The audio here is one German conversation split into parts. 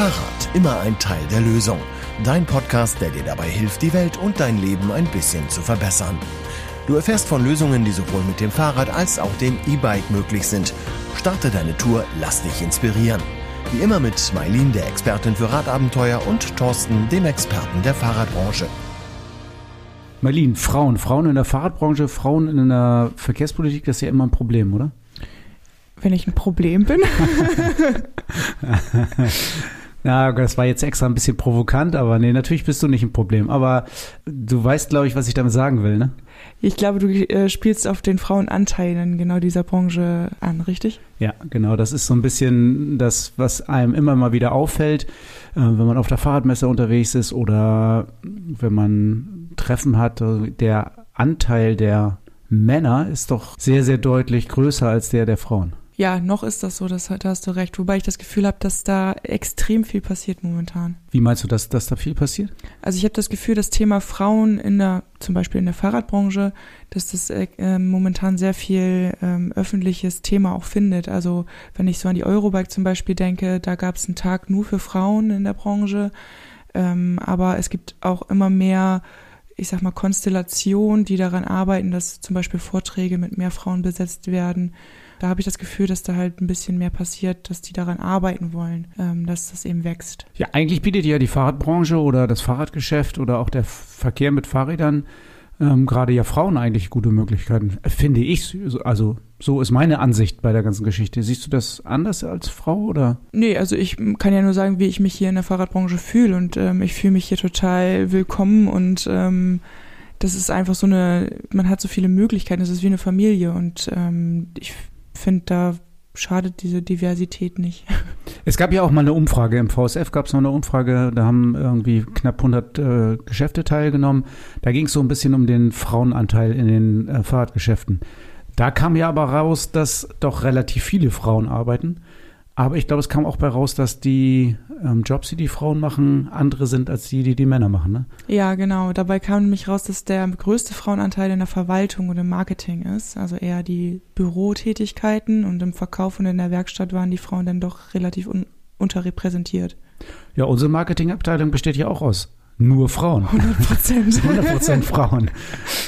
Fahrrad, immer ein Teil der Lösung. Dein Podcast, der dir dabei hilft, die Welt und dein Leben ein bisschen zu verbessern. Du erfährst von Lösungen, die sowohl mit dem Fahrrad als auch dem E-Bike möglich sind. Starte deine Tour, lass dich inspirieren. Wie immer mit Mailin, der Expertin für Radabenteuer, und Thorsten, dem Experten der Fahrradbranche. Marlene, Frauen, Frauen in der Fahrradbranche, Frauen in der Verkehrspolitik, das ist ja immer ein Problem, oder? Wenn ich ein Problem bin. Na, das war jetzt extra ein bisschen provokant, aber nee, natürlich bist du nicht ein Problem. Aber du weißt, glaube ich, was ich damit sagen will, ne? Ich glaube, du äh, spielst auf den Frauenanteil in genau dieser Branche an, richtig? Ja, genau. Das ist so ein bisschen das, was einem immer mal wieder auffällt, äh, wenn man auf der Fahrradmesse unterwegs ist oder wenn man Treffen hat. Also der Anteil der Männer ist doch sehr, sehr deutlich größer als der der Frauen. Ja, noch ist das so, das, da hast du recht. Wobei ich das Gefühl habe, dass da extrem viel passiert momentan. Wie meinst du, dass, dass da viel passiert? Also ich habe das Gefühl, das Thema Frauen in der, zum Beispiel in der Fahrradbranche, dass das äh, ähm, momentan sehr viel ähm, öffentliches Thema auch findet. Also wenn ich so an die Eurobike zum Beispiel denke, da gab es einen Tag nur für Frauen in der Branche. Ähm, aber es gibt auch immer mehr ich sag mal, Konstellationen, die daran arbeiten, dass zum Beispiel Vorträge mit mehr Frauen besetzt werden da habe ich das Gefühl, dass da halt ein bisschen mehr passiert, dass die daran arbeiten wollen, ähm, dass das eben wächst. Ja, eigentlich bietet ja die Fahrradbranche oder das Fahrradgeschäft oder auch der Verkehr mit Fahrrädern ähm, gerade ja Frauen eigentlich gute Möglichkeiten, finde ich. Also so ist meine Ansicht bei der ganzen Geschichte. Siehst du das anders als Frau oder? Nee, also ich kann ja nur sagen, wie ich mich hier in der Fahrradbranche fühle und ähm, ich fühle mich hier total willkommen und ähm, das ist einfach so eine, man hat so viele Möglichkeiten, es ist wie eine Familie und ähm, ich finde, da schadet diese Diversität nicht. Es gab ja auch mal eine Umfrage, im VSF gab es noch eine Umfrage, da haben irgendwie knapp 100 äh, Geschäfte teilgenommen. Da ging es so ein bisschen um den Frauenanteil in den äh, Fahrradgeschäften. Da kam ja aber raus, dass doch relativ viele Frauen arbeiten. Aber ich glaube, es kam auch bei raus, dass die ähm, Jobs, die die Frauen machen, andere sind als die, die die Männer machen. Ne? Ja, genau. Dabei kam nämlich raus, dass der größte Frauenanteil in der Verwaltung und im Marketing ist. Also eher die Bürotätigkeiten und im Verkauf und in der Werkstatt waren die Frauen dann doch relativ un unterrepräsentiert. Ja, unsere Marketingabteilung besteht ja auch aus nur Frauen. 100 Prozent. 100 Prozent Frauen.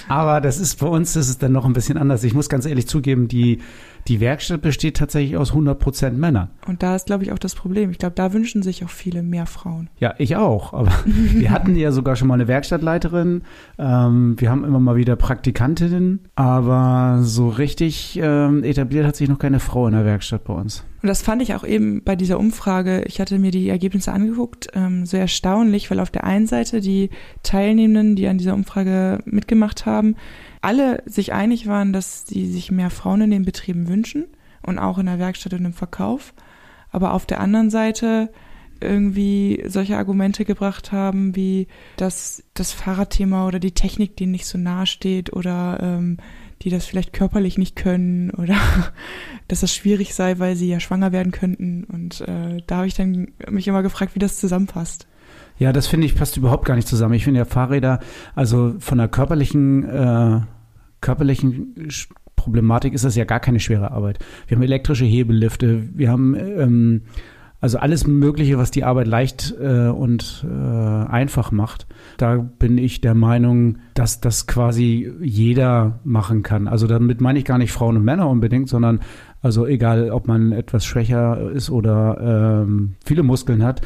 Aber das ist bei uns ist es dann noch ein bisschen anders. Ich muss ganz ehrlich zugeben, die die Werkstatt besteht tatsächlich aus 100 Prozent Männern. Und da ist, glaube ich, auch das Problem. Ich glaube, da wünschen sich auch viele mehr Frauen. Ja, ich auch. Aber wir hatten ja sogar schon mal eine Werkstattleiterin. Ähm, wir haben immer mal wieder Praktikantinnen. Aber so richtig ähm, etabliert hat sich noch keine Frau in der Werkstatt bei uns. Und das fand ich auch eben bei dieser Umfrage, ich hatte mir die Ergebnisse angeguckt, ähm, so erstaunlich, weil auf der einen Seite die Teilnehmenden, die an dieser Umfrage mitgemacht haben, alle sich einig waren, dass sie sich mehr Frauen in den Betrieben wünschen und auch in der Werkstatt und im Verkauf. Aber auf der anderen Seite irgendwie solche Argumente gebracht haben, wie dass das Fahrradthema oder die Technik denen nicht so nahe steht oder ähm, die das vielleicht körperlich nicht können oder dass das schwierig sei, weil sie ja schwanger werden könnten. Und äh, da habe ich dann mich immer gefragt, wie das zusammenpasst. Ja, das finde ich passt überhaupt gar nicht zusammen. Ich finde ja Fahrräder, also von der körperlichen, äh, körperlichen Problematik ist das ja gar keine schwere Arbeit. Wir haben elektrische Hebellifte, wir haben ähm, also alles Mögliche, was die Arbeit leicht äh, und äh, einfach macht. Da bin ich der Meinung, dass das quasi jeder machen kann. Also damit meine ich gar nicht Frauen und Männer unbedingt, sondern also egal, ob man etwas schwächer ist oder ähm, viele Muskeln hat.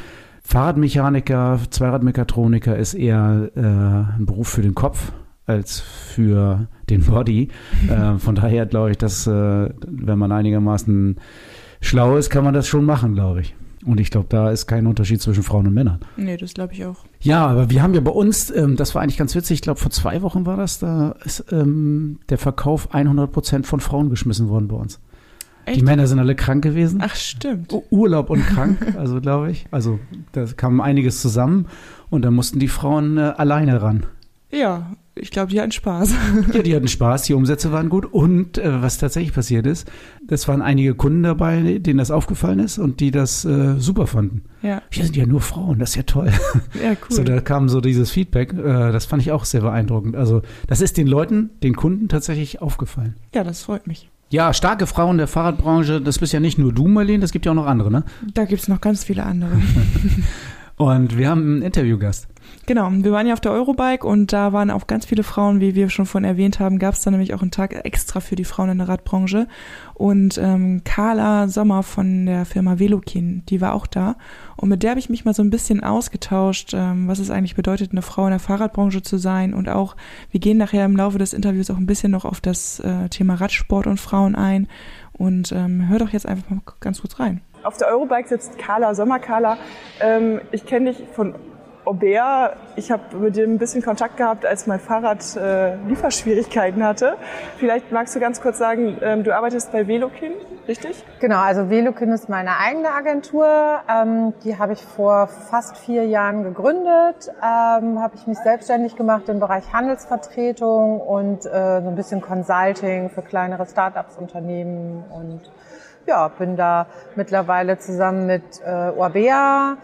Fahrradmechaniker, Zweiradmechatroniker ist eher äh, ein Beruf für den Kopf als für den Body. äh, von daher glaube ich, dass äh, wenn man einigermaßen schlau ist, kann man das schon machen, glaube ich. Und ich glaube, da ist kein Unterschied zwischen Frauen und Männern. Nee, das glaube ich auch. Ja, aber wir haben ja bei uns, ähm, das war eigentlich ganz witzig, ich glaube vor zwei Wochen war das, da ist ähm, der Verkauf 100 Prozent von Frauen geschmissen worden bei uns. Echt? Die Männer sind alle krank gewesen. Ach, stimmt. Urlaub und krank, also glaube ich. Also da kam einiges zusammen und da mussten die Frauen äh, alleine ran. Ja, ich glaube, die hatten Spaß. Ja, die hatten Spaß, die Umsätze waren gut und äh, was tatsächlich passiert ist, das waren einige Kunden dabei, denen das aufgefallen ist und die das äh, super fanden. Ja. Wir sind ja nur Frauen, das ist ja toll. Ja, cool. So, da kam so dieses Feedback, äh, das fand ich auch sehr beeindruckend. Also das ist den Leuten, den Kunden tatsächlich aufgefallen. Ja, das freut mich. Ja, starke Frauen der Fahrradbranche, das bist ja nicht nur du, Marlene, das gibt ja auch noch andere, ne? Da gibt's noch ganz viele andere. Und wir haben einen Interviewgast. Genau, wir waren ja auf der Eurobike und da waren auch ganz viele Frauen, wie wir schon vorhin erwähnt haben, gab es da nämlich auch einen Tag extra für die Frauen in der Radbranche. Und ähm, Carla Sommer von der Firma Velokin, die war auch da. Und mit der habe ich mich mal so ein bisschen ausgetauscht, ähm, was es eigentlich bedeutet, eine Frau in der Fahrradbranche zu sein. Und auch, wir gehen nachher im Laufe des Interviews auch ein bisschen noch auf das äh, Thema Radsport und Frauen ein. Und ähm, hör doch jetzt einfach mal ganz kurz rein. Auf der Eurobike sitzt Carla Sommer. Carla, ähm, ich kenne dich von Aubert. Ich habe mit dir ein bisschen Kontakt gehabt, als mein Fahrrad äh, Lieferschwierigkeiten hatte. Vielleicht magst du ganz kurz sagen, ähm, du arbeitest bei Velokin, richtig? Genau, also Velokin ist meine eigene Agentur. Ähm, die habe ich vor fast vier Jahren gegründet. Ähm, habe ich mich selbstständig gemacht im Bereich Handelsvertretung und äh, so ein bisschen Consulting für kleinere Startups, Unternehmen und ja, bin da mittlerweile zusammen mit äh, Orbea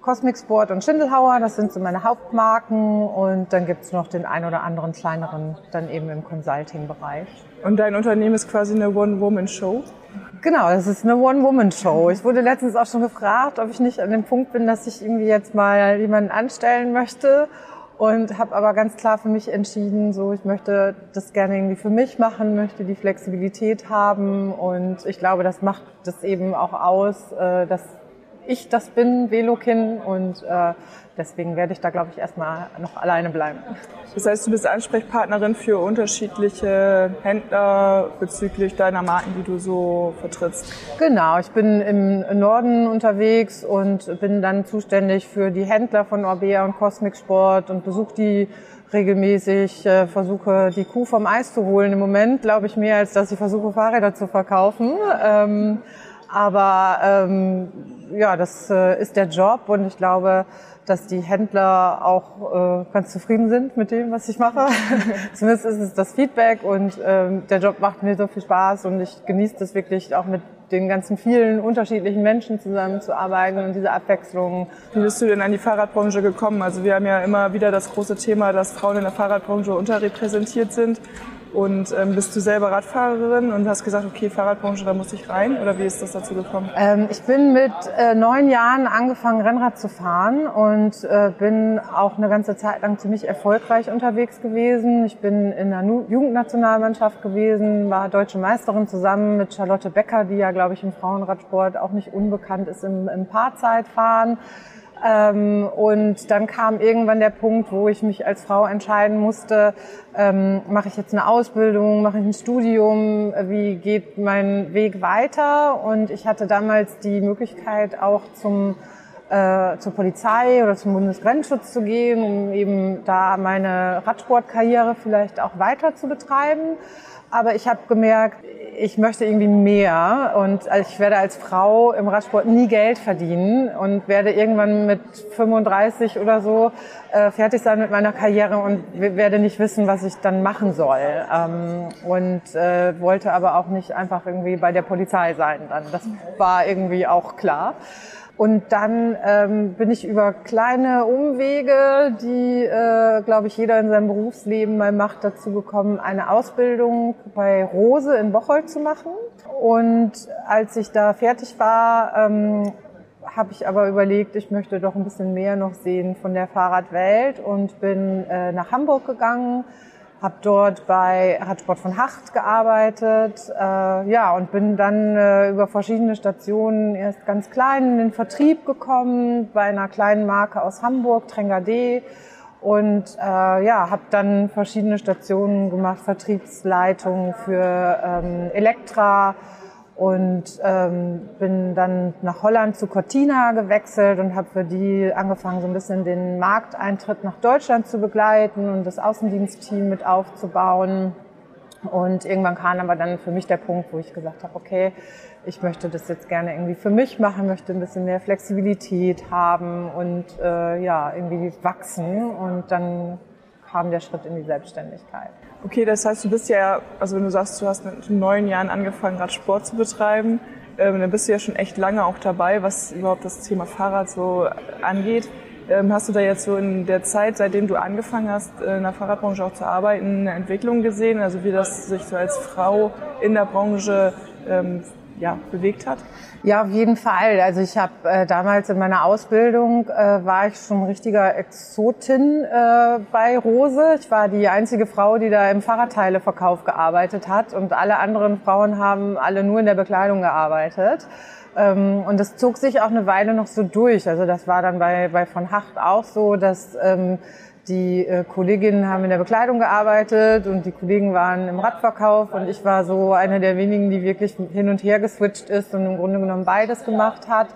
Cosmic Sport und Schindelhauer, das sind so meine Hauptmarken und dann gibt's noch den ein oder anderen kleineren dann eben im Consulting-Bereich. Und dein Unternehmen ist quasi eine One-Woman-Show? Genau, das ist eine One-Woman-Show. Ich wurde letztens auch schon gefragt, ob ich nicht an dem Punkt bin, dass ich irgendwie jetzt mal jemanden anstellen möchte und habe aber ganz klar für mich entschieden, so ich möchte das gerne irgendwie für mich machen, möchte die Flexibilität haben und ich glaube, das macht das eben auch aus, äh, dass ich das bin, Velokin, und äh, deswegen werde ich da, glaube ich, erstmal noch alleine bleiben. Das heißt, du bist Ansprechpartnerin für unterschiedliche Händler bezüglich deiner Marken, die du so vertrittst. Genau, ich bin im Norden unterwegs und bin dann zuständig für die Händler von Orbea und Cosmic Sport und besuche die regelmäßig, äh, versuche die Kuh vom Eis zu holen. Im Moment glaube ich mehr, als dass ich versuche, Fahrräder zu verkaufen. Ähm, aber ähm, ja, das äh, ist der Job und ich glaube, dass die Händler auch äh, ganz zufrieden sind mit dem, was ich mache. Zumindest ist es das Feedback und ähm, der Job macht mir so viel Spaß und ich genieße das wirklich auch mit den ganzen vielen unterschiedlichen Menschen zusammenzuarbeiten und diese Abwechslung. Wie bist du denn an die Fahrradbranche gekommen? Also wir haben ja immer wieder das große Thema, dass Frauen in der Fahrradbranche unterrepräsentiert sind. Und ähm, bist du selber Radfahrerin und hast gesagt, okay, Fahrradbranche, da muss ich rein? Oder wie ist das dazu gekommen? Ähm, ich bin mit äh, neun Jahren angefangen, Rennrad zu fahren und äh, bin auch eine ganze Zeit lang ziemlich erfolgreich unterwegs gewesen. Ich bin in der nu Jugendnationalmannschaft gewesen, war deutsche Meisterin zusammen mit Charlotte Becker, die ja, glaube ich, im Frauenradsport auch nicht unbekannt ist im, im Paarzeitfahren. Ähm, und dann kam irgendwann der Punkt, wo ich mich als Frau entscheiden musste, ähm, mache ich jetzt eine Ausbildung, mache ich ein Studium, wie geht mein Weg weiter? Und ich hatte damals die Möglichkeit auch zum äh, zur Polizei oder zum Bundesgrenzschutz zu gehen, um eben da meine Radsportkarriere vielleicht auch weiter zu betreiben. Aber ich habe gemerkt, ich möchte irgendwie mehr und ich werde als Frau im Radsport nie Geld verdienen und werde irgendwann mit 35 oder so äh, fertig sein mit meiner Karriere und werde nicht wissen, was ich dann machen soll. Ähm, und äh, wollte aber auch nicht einfach irgendwie bei der Polizei sein dann. Das war irgendwie auch klar. Und dann ähm, bin ich über kleine Umwege, die, äh, glaube ich, jeder in seinem Berufsleben mal macht, dazu gekommen, eine Ausbildung bei Rose in Bocholt zu machen. Und als ich da fertig war, ähm, habe ich aber überlegt, ich möchte doch ein bisschen mehr noch sehen von der Fahrradwelt und bin äh, nach Hamburg gegangen habe dort bei Radsport von Hacht gearbeitet, äh, ja, und bin dann äh, über verschiedene Stationen erst ganz klein in den Vertrieb gekommen, bei einer kleinen Marke aus Hamburg, Trenger D, und äh, ja, habe dann verschiedene Stationen gemacht, Vertriebsleitung für ähm, Elektra, und ähm, bin dann nach Holland zu Cortina gewechselt und habe für die angefangen, so ein bisschen den Markteintritt nach Deutschland zu begleiten und das Außendienstteam mit aufzubauen. Und irgendwann kam aber dann für mich der Punkt, wo ich gesagt habe, okay, ich möchte das jetzt gerne irgendwie für mich machen, möchte ein bisschen mehr Flexibilität haben und äh, ja, irgendwie wachsen. Und dann kam der Schritt in die Selbstständigkeit. Okay, das heißt, du bist ja, also wenn du sagst, du hast mit neun Jahren angefangen, Radsport zu betreiben, ähm, dann bist du ja schon echt lange auch dabei, was überhaupt das Thema Fahrrad so angeht. Ähm, hast du da jetzt so in der Zeit, seitdem du angefangen hast, in der Fahrradbranche auch zu arbeiten, eine Entwicklung gesehen? Also wie das sich so als Frau in der Branche ähm, ja, bewegt hat? Ja, auf jeden Fall. Also ich habe äh, damals in meiner Ausbildung äh, war ich schon richtiger Exotin äh, bei Rose. Ich war die einzige Frau, die da im Fahrradteileverkauf gearbeitet hat und alle anderen Frauen haben alle nur in der Bekleidung gearbeitet. Ähm, und das zog sich auch eine Weile noch so durch. Also das war dann bei, bei von Hacht auch so, dass ähm, die äh, Kolleginnen haben in der Bekleidung gearbeitet und die Kollegen waren im Radverkauf und ich war so eine der wenigen, die wirklich hin und her geswitcht ist und im Grunde genommen beides gemacht hat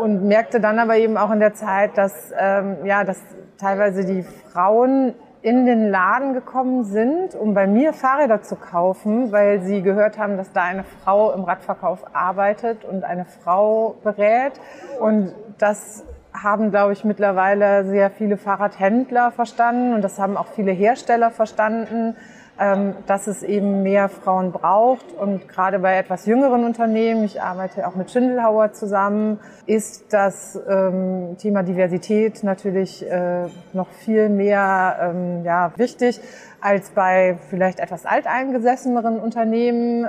und merkte dann aber eben auch in der Zeit, dass ähm, ja, dass teilweise die Frauen in den Laden gekommen sind, um bei mir Fahrräder zu kaufen, weil sie gehört haben, dass da eine Frau im Radverkauf arbeitet und eine Frau berät. Und das haben, glaube ich, mittlerweile sehr viele Fahrradhändler verstanden und das haben auch viele Hersteller verstanden, ähm, dass es eben mehr Frauen braucht. Und gerade bei etwas jüngeren Unternehmen, ich arbeite auch mit Schindelhauer zusammen, ist das ähm, Thema Diversität natürlich äh, noch viel mehr ähm, ja, wichtig als bei vielleicht etwas alteingesesseneren Unternehmen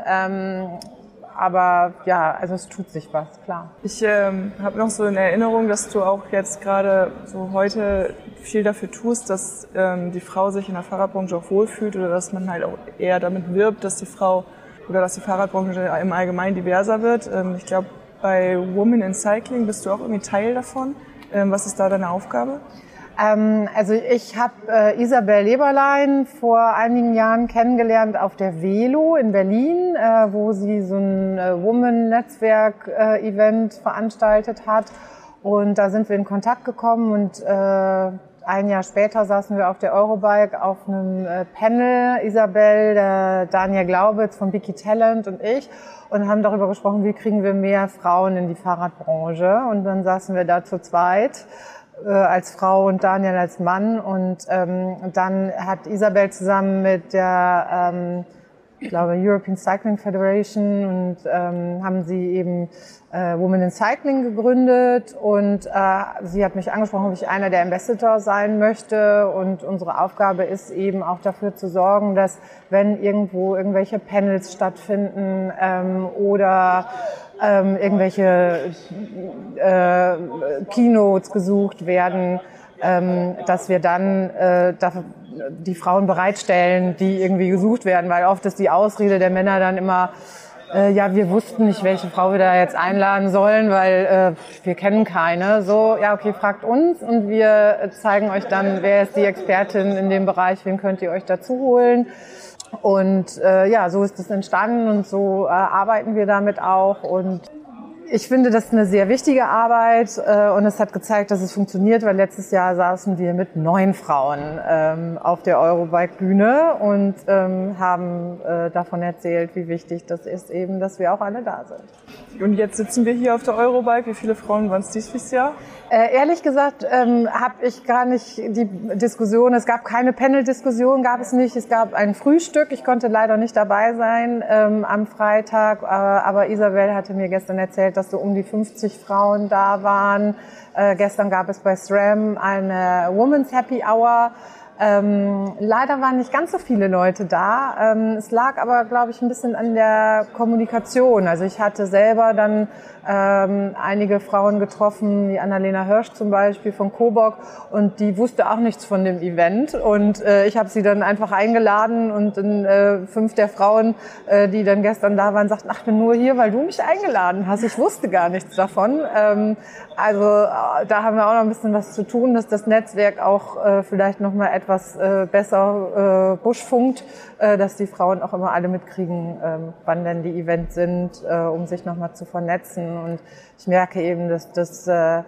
aber ja, also es tut sich was, klar. Ich ähm, habe noch so in Erinnerung, dass du auch jetzt gerade so heute viel dafür tust, dass ähm, die Frau sich in der Fahrradbranche auch wohlfühlt oder dass man halt auch eher damit wirbt, dass die Frau oder dass die Fahrradbranche im Allgemeinen diverser wird. Ähm, ich glaube, bei Women in Cycling bist du auch irgendwie Teil davon. Ähm, was ist da deine Aufgabe? Ähm, also ich habe äh, Isabel Leberlein vor einigen Jahren kennengelernt auf der Velo in Berlin, äh, wo sie so ein äh, Woman-Netzwerk-Event veranstaltet hat. Und da sind wir in Kontakt gekommen und äh, ein Jahr später saßen wir auf der Eurobike auf einem äh, Panel, Isabel, der Daniel Glaubitz von Biki Talent und ich, und haben darüber gesprochen, wie kriegen wir mehr Frauen in die Fahrradbranche. Und dann saßen wir da zu zweit äh, als Frau und Daniel als Mann. Und ähm, dann hat Isabel zusammen mit der, ähm, ich glaube, European Cycling Federation und ähm, haben sie eben äh, Women in Cycling gegründet. Und äh, sie hat mich angesprochen, ob ich einer der Ambassador sein möchte. Und unsere Aufgabe ist eben auch dafür zu sorgen, dass wenn irgendwo irgendwelche Panels stattfinden ähm, oder ähm, irgendwelche äh, Keynotes gesucht werden, ähm, dass wir dann äh, die Frauen bereitstellen, die irgendwie gesucht werden, weil oft ist die Ausrede der Männer dann immer, äh, ja, wir wussten nicht, welche Frau wir da jetzt einladen sollen, weil äh, wir kennen keine. So, ja, okay, fragt uns und wir zeigen euch dann, wer ist die Expertin in dem Bereich, wen könnt ihr euch dazu holen. Und äh, ja, so ist es entstanden und so äh, arbeiten wir damit auch. Und ich finde, das ist eine sehr wichtige Arbeit äh, und es hat gezeigt, dass es funktioniert, weil letztes Jahr saßen wir mit neun Frauen ähm, auf der Eurobike-Bühne und ähm, haben äh, davon erzählt, wie wichtig das ist eben, dass wir auch alle da sind. Und jetzt sitzen wir hier auf der Eurobike. Wie viele Frauen waren es dieses Jahr? Äh, ehrlich gesagt ähm, habe ich gar nicht die Diskussion, es gab keine Panel-Diskussion, gab es nicht. Es gab ein Frühstück, ich konnte leider nicht dabei sein ähm, am Freitag, äh, aber Isabel hatte mir gestern erzählt, dass so um die 50 Frauen da waren. Äh, gestern gab es bei SRAM eine Women's Happy Hour. Ähm, leider waren nicht ganz so viele Leute da. Ähm, es lag aber, glaube ich, ein bisschen an der Kommunikation. Also ich hatte selber dann ähm, einige Frauen getroffen, die Annalena Hirsch zum Beispiel von Coburg und die wusste auch nichts von dem Event und äh, ich habe sie dann einfach eingeladen und dann, äh, fünf der Frauen, äh, die dann gestern da waren, sagten, ach, ich bin nur hier, weil du mich eingeladen hast. Ich wusste gar nichts davon. Ähm, also äh, da haben wir auch noch ein bisschen was zu tun, dass das Netzwerk auch äh, vielleicht noch mal etwas äh, besser äh, buschfunkt, äh, dass die Frauen auch immer alle mitkriegen, äh, wann denn die Events sind, äh, um sich noch mal zu vernetzen und ich merke eben, dass das äh,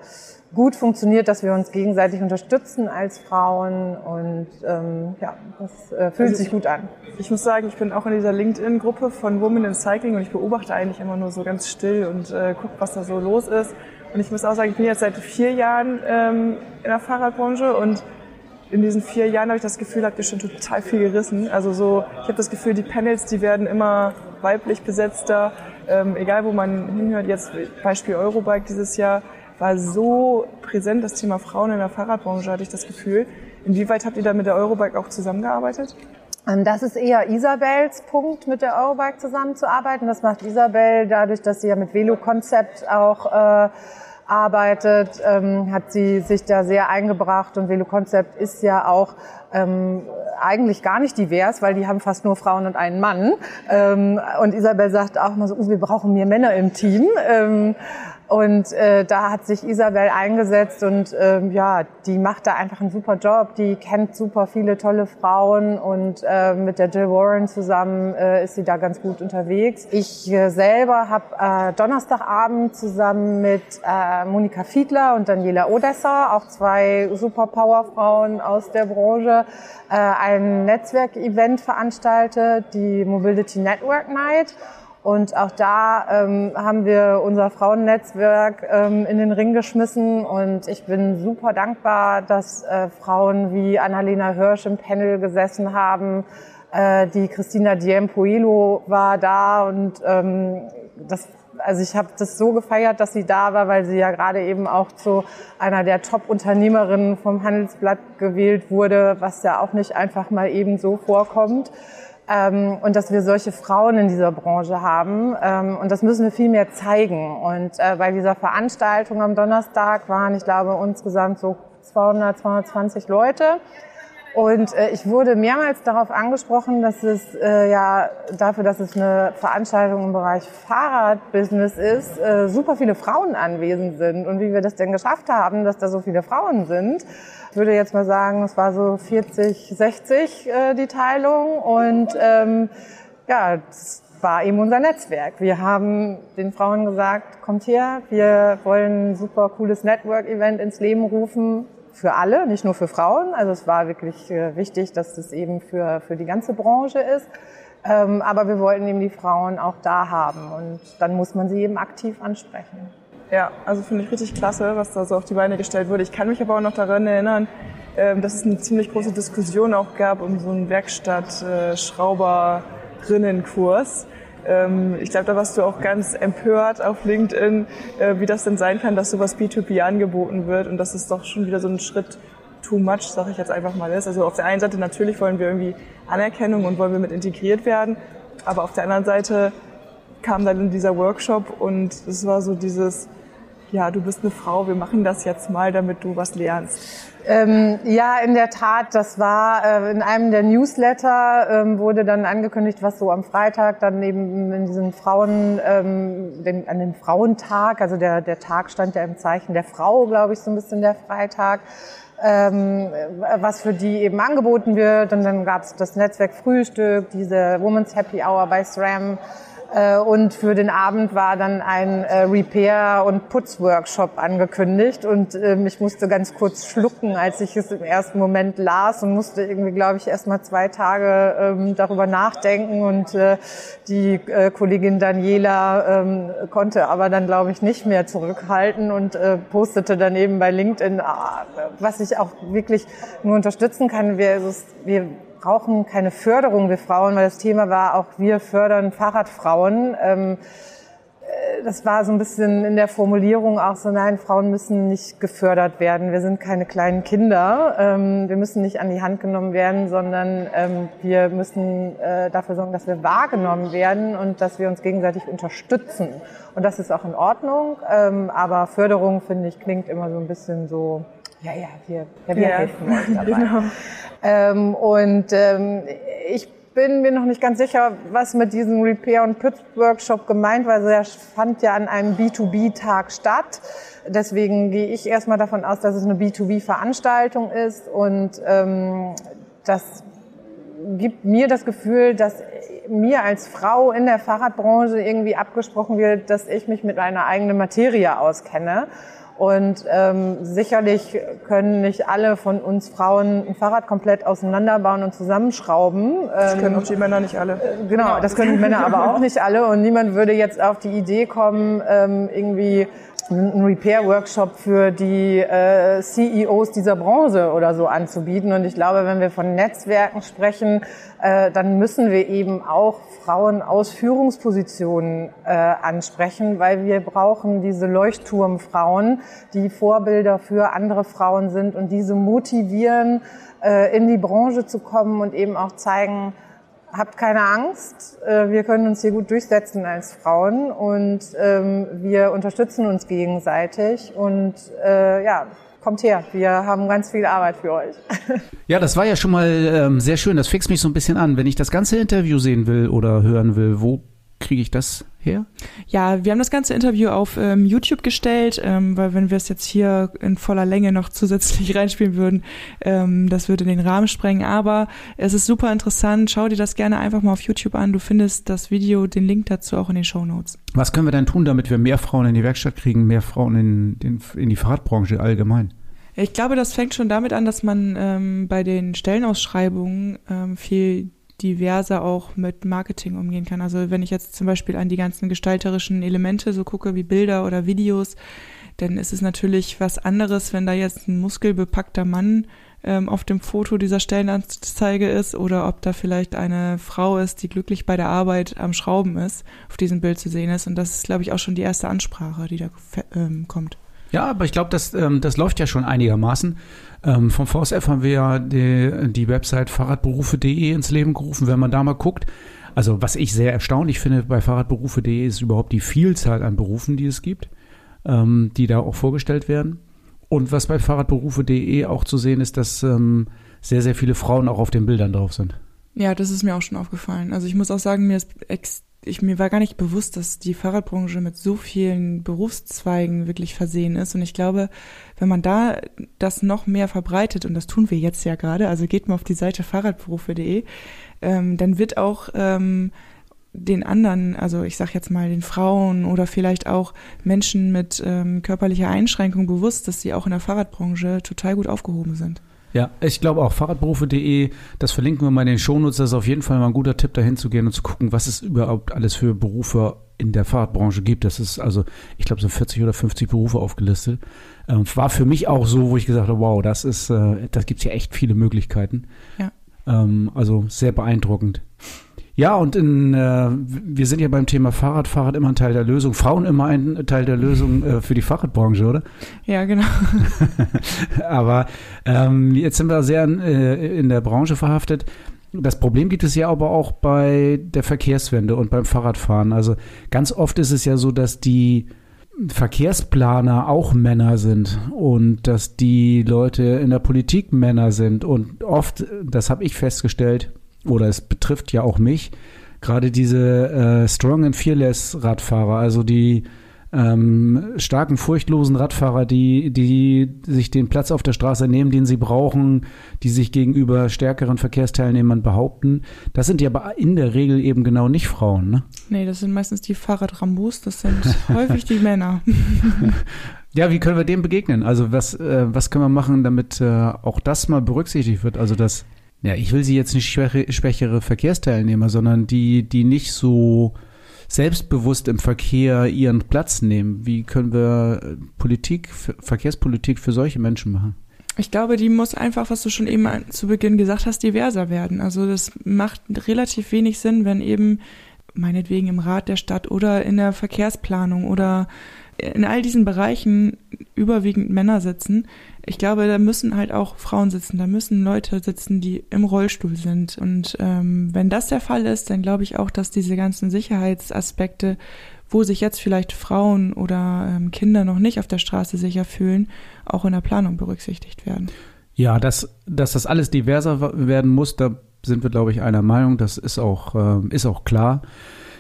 gut funktioniert, dass wir uns gegenseitig unterstützen als Frauen und ähm, ja, das äh, fühlt also sich gut an. Ich muss sagen, ich bin auch in dieser LinkedIn-Gruppe von Women in Cycling und ich beobachte eigentlich immer nur so ganz still und äh, gucke, was da so los ist. Und ich muss auch sagen, ich bin jetzt seit vier Jahren ähm, in der Fahrradbranche und in diesen vier Jahren habe ich das Gefühl, habt ihr schon total viel gerissen. Also so, ich habe das Gefühl, die Panels, die werden immer weiblich besetzter ähm, egal wo man hinhört, jetzt Beispiel Eurobike dieses Jahr, war so präsent, das Thema Frauen in der Fahrradbranche, hatte ich das Gefühl. Inwieweit habt ihr da mit der Eurobike auch zusammengearbeitet? Ähm, das ist eher Isabels Punkt, mit der Eurobike zusammenzuarbeiten. Das macht Isabel dadurch, dass sie ja mit Velo Concept auch äh, arbeitet, ähm, hat sie sich da sehr eingebracht und Velo Concept ist ja auch ähm, eigentlich gar nicht divers, weil die haben fast nur Frauen und einen Mann. Ähm, und Isabel sagt auch mal so, uh, wir brauchen mehr Männer im Team. Ähm, und äh, da hat sich Isabel eingesetzt und ähm, ja, die macht da einfach einen super Job. Die kennt super viele tolle Frauen und äh, mit der Jill Warren zusammen äh, ist sie da ganz gut unterwegs. Ich äh, selber habe äh, Donnerstagabend zusammen mit äh, Monika Fiedler und Daniela Odessa, auch zwei super Powerfrauen aus der Branche, äh, ein Netzwerkevent veranstaltet, die Mobility Network Night. Und auch da ähm, haben wir unser Frauennetzwerk ähm, in den Ring geschmissen. Und ich bin super dankbar, dass äh, Frauen wie Annalena Hirsch im Panel gesessen haben. Äh, die Christina Diempoelo war da und ähm, das also ich habe das so gefeiert, dass sie da war, weil sie ja gerade eben auch zu einer der Top-Unternehmerinnen vom Handelsblatt gewählt wurde, was ja auch nicht einfach mal eben so vorkommt. Ähm, und dass wir solche Frauen in dieser Branche haben. Ähm, und das müssen wir viel mehr zeigen. Und äh, bei dieser Veranstaltung am Donnerstag waren, ich glaube, insgesamt so 200, 220 Leute. Und äh, ich wurde mehrmals darauf angesprochen, dass es äh, ja dafür, dass es eine Veranstaltung im Bereich Fahrradbusiness ist, äh, super viele Frauen anwesend sind und wie wir das denn geschafft haben, dass da so viele Frauen sind. Ich würde jetzt mal sagen, es war so 40, 60 äh, die Teilung und ähm, ja, das war eben unser Netzwerk. Wir haben den Frauen gesagt, kommt her, wir wollen ein super cooles Network-Event ins Leben rufen für alle, nicht nur für Frauen. Also es war wirklich äh, wichtig, dass es eben für, für die ganze Branche ist. Ähm, aber wir wollten eben die Frauen auch da haben und dann muss man sie eben aktiv ansprechen. Ja, also finde ich richtig klasse, was da so auf die Beine gestellt wurde. Ich kann mich aber auch noch daran erinnern, ähm, dass es eine ziemlich große Diskussion auch gab um so einen Werkstatt-Schrauberrinnenkurs. Ähm, ich glaube, da warst du auch ganz empört auf LinkedIn, äh, wie das denn sein kann, dass sowas B2B angeboten wird und dass es doch schon wieder so ein Schritt too much, sage ich jetzt einfach mal ist. Also auf der einen Seite natürlich wollen wir irgendwie Anerkennung und wollen wir mit integriert werden, aber auf der anderen Seite kam dann dieser Workshop und es war so dieses, ja, du bist eine Frau, wir machen das jetzt mal, damit du was lernst. Ähm, ja, in der Tat, das war äh, in einem der Newsletter ähm, wurde dann angekündigt, was so am Freitag dann eben in diesen Frauen, ähm, den, an dem Frauentag, also der, der Tag stand ja im Zeichen der Frau, glaube ich, so ein bisschen der Freitag, ähm, was für die eben angeboten wird. Und dann gab es das Netzwerk Frühstück, diese Women's Happy Hour bei SRAM. Äh, und für den Abend war dann ein äh, Repair- und Putzworkshop angekündigt. Und ähm, ich musste ganz kurz schlucken, als ich es im ersten Moment las und musste irgendwie, glaube ich, erst mal zwei Tage ähm, darüber nachdenken. Und äh, die Kollegin Daniela ähm, konnte aber dann, glaube ich, nicht mehr zurückhalten und postete daneben bei LinkedIn, ah, was ich auch wirklich nur unterstützen kann. Wir, wir brauchen keine Förderung der Frauen, weil das Thema war auch, wir fördern Fahrradfrauen. Ähm, äh, das war so ein bisschen in der Formulierung auch so, nein, Frauen müssen nicht gefördert werden. Wir sind keine kleinen Kinder. Ähm, wir müssen nicht an die Hand genommen werden, sondern ähm, wir müssen äh, dafür sorgen, dass wir wahrgenommen werden und dass wir uns gegenseitig unterstützen. Und das ist auch in Ordnung. Ähm, aber Förderung, finde ich, klingt immer so ein bisschen so, ja, ja, wir, ja, wir ja, helfen euch dabei. Genau. Ähm, und ähm, ich bin mir noch nicht ganz sicher, was mit diesem Repair- und Put-Workshop gemeint war. Also er fand ja an einem B2B-Tag statt. Deswegen gehe ich erstmal davon aus, dass es eine B2B-Veranstaltung ist. Und ähm, das gibt mir das Gefühl, dass mir als Frau in der Fahrradbranche irgendwie abgesprochen wird, dass ich mich mit einer eigenen Materie auskenne. Und ähm, sicherlich können nicht alle von uns Frauen ein Fahrrad komplett auseinanderbauen und zusammenschrauben. Das können ähm, auch die Männer nicht alle. Äh, genau, das können die Männer aber auch nicht alle. Und niemand würde jetzt auf die Idee kommen, ähm, irgendwie einen Repair-Workshop für die äh, CEOs dieser Branche oder so anzubieten. Und ich glaube, wenn wir von Netzwerken sprechen, äh, dann müssen wir eben auch Frauen aus Führungspositionen äh, ansprechen, weil wir brauchen diese Leuchtturmfrauen, die Vorbilder für andere Frauen sind und diese motivieren, äh, in die Branche zu kommen und eben auch zeigen, habt keine Angst, äh, wir können uns hier gut durchsetzen als Frauen und ähm, wir unterstützen uns gegenseitig und äh, ja, kommt her, wir haben ganz viel Arbeit für euch. Ja, das war ja schon mal ähm, sehr schön, das fixt mich so ein bisschen an. Wenn ich das ganze Interview sehen will oder hören will, wo kriege ich das her? Ja, wir haben das ganze Interview auf ähm, YouTube gestellt, ähm, weil wenn wir es jetzt hier in voller Länge noch zusätzlich reinspielen würden, ähm, das würde den Rahmen sprengen. Aber es ist super interessant. Schau dir das gerne einfach mal auf YouTube an. Du findest das Video, den Link dazu auch in den Show Notes. Was können wir denn tun, damit wir mehr Frauen in die Werkstatt kriegen, mehr Frauen in, in, in die Fahrradbranche allgemein? Ich glaube, das fängt schon damit an, dass man ähm, bei den Stellenausschreibungen ähm, viel diverser auch mit Marketing umgehen kann. Also wenn ich jetzt zum Beispiel an die ganzen gestalterischen Elemente so gucke, wie Bilder oder Videos, dann ist es natürlich was anderes, wenn da jetzt ein muskelbepackter Mann ähm, auf dem Foto dieser Stellenanzeige ist oder ob da vielleicht eine Frau ist, die glücklich bei der Arbeit am Schrauben ist, auf diesem Bild zu sehen ist. Und das ist, glaube ich, auch schon die erste Ansprache, die da ähm, kommt. Ja, aber ich glaube, das, ähm, das läuft ja schon einigermaßen. Ähm, vom VSF haben wir ja die, die Website fahrradberufe.de ins Leben gerufen. Wenn man da mal guckt, also was ich sehr erstaunlich finde bei fahrradberufe.de ist überhaupt die Vielzahl an Berufen, die es gibt, ähm, die da auch vorgestellt werden. Und was bei fahrradberufe.de auch zu sehen ist, dass ähm, sehr, sehr viele Frauen auch auf den Bildern drauf sind. Ja, das ist mir auch schon aufgefallen. Also ich muss auch sagen, mir ist ex ich, mir war gar nicht bewusst, dass die Fahrradbranche mit so vielen Berufszweigen wirklich versehen ist. Und ich glaube, wenn man da das noch mehr verbreitet, und das tun wir jetzt ja gerade, also geht mal auf die Seite fahrradberufe.de, ähm, dann wird auch ähm, den anderen, also ich sag jetzt mal den Frauen oder vielleicht auch Menschen mit ähm, körperlicher Einschränkung bewusst, dass sie auch in der Fahrradbranche total gut aufgehoben sind. Ja, ich glaube auch fahrradberufe.de, das verlinken wir mal in den Shownotes, das ist auf jeden Fall mal ein guter Tipp, dahin zu gehen und zu gucken, was es überhaupt alles für Berufe in der Fahrradbranche gibt. Das ist also, ich glaube, so 40 oder 50 Berufe aufgelistet. Ähm, war für mich auch so, wo ich gesagt habe, wow, das ist, äh, das gibt's ja echt viele Möglichkeiten. Ja. Ähm, also sehr beeindruckend. Ja, und in, äh, wir sind ja beim Thema Fahrrad, Fahrrad immer ein Teil der Lösung, Frauen immer ein Teil der Lösung äh, für die Fahrradbranche, oder? Ja, genau. aber ähm, jetzt sind wir sehr in, äh, in der Branche verhaftet. Das Problem gibt es ja aber auch bei der Verkehrswende und beim Fahrradfahren. Also ganz oft ist es ja so, dass die Verkehrsplaner auch Männer sind und dass die Leute in der Politik Männer sind und oft, das habe ich festgestellt, oder es betrifft ja auch mich, gerade diese äh, Strong and Fearless Radfahrer, also die ähm, starken, furchtlosen Radfahrer, die, die sich den Platz auf der Straße nehmen, den sie brauchen, die sich gegenüber stärkeren Verkehrsteilnehmern behaupten. Das sind ja aber in der Regel eben genau nicht Frauen, ne? Nee, das sind meistens die Fahrradrambos, das sind häufig die Männer. Ja, wie können wir dem begegnen? Also was, äh, was können wir machen, damit äh, auch das mal berücksichtigt wird? Also das ja, ich will sie jetzt nicht schwäche, schwächere Verkehrsteilnehmer, sondern die, die nicht so selbstbewusst im Verkehr ihren Platz nehmen. Wie können wir äh, Politik, Verkehrspolitik für solche Menschen machen? Ich glaube, die muss einfach, was du schon eben zu Beginn gesagt hast, diverser werden. Also das macht relativ wenig Sinn, wenn eben meinetwegen im Rat der Stadt oder in der Verkehrsplanung oder in all diesen Bereichen überwiegend Männer sitzen. Ich glaube, da müssen halt auch Frauen sitzen, da müssen Leute sitzen, die im Rollstuhl sind. Und ähm, wenn das der Fall ist, dann glaube ich auch, dass diese ganzen Sicherheitsaspekte, wo sich jetzt vielleicht Frauen oder ähm, Kinder noch nicht auf der Straße sicher fühlen, auch in der Planung berücksichtigt werden. Ja, dass, dass das alles diverser werden muss, da sind wir, glaube ich, einer Meinung. Das ist auch, äh, ist auch klar.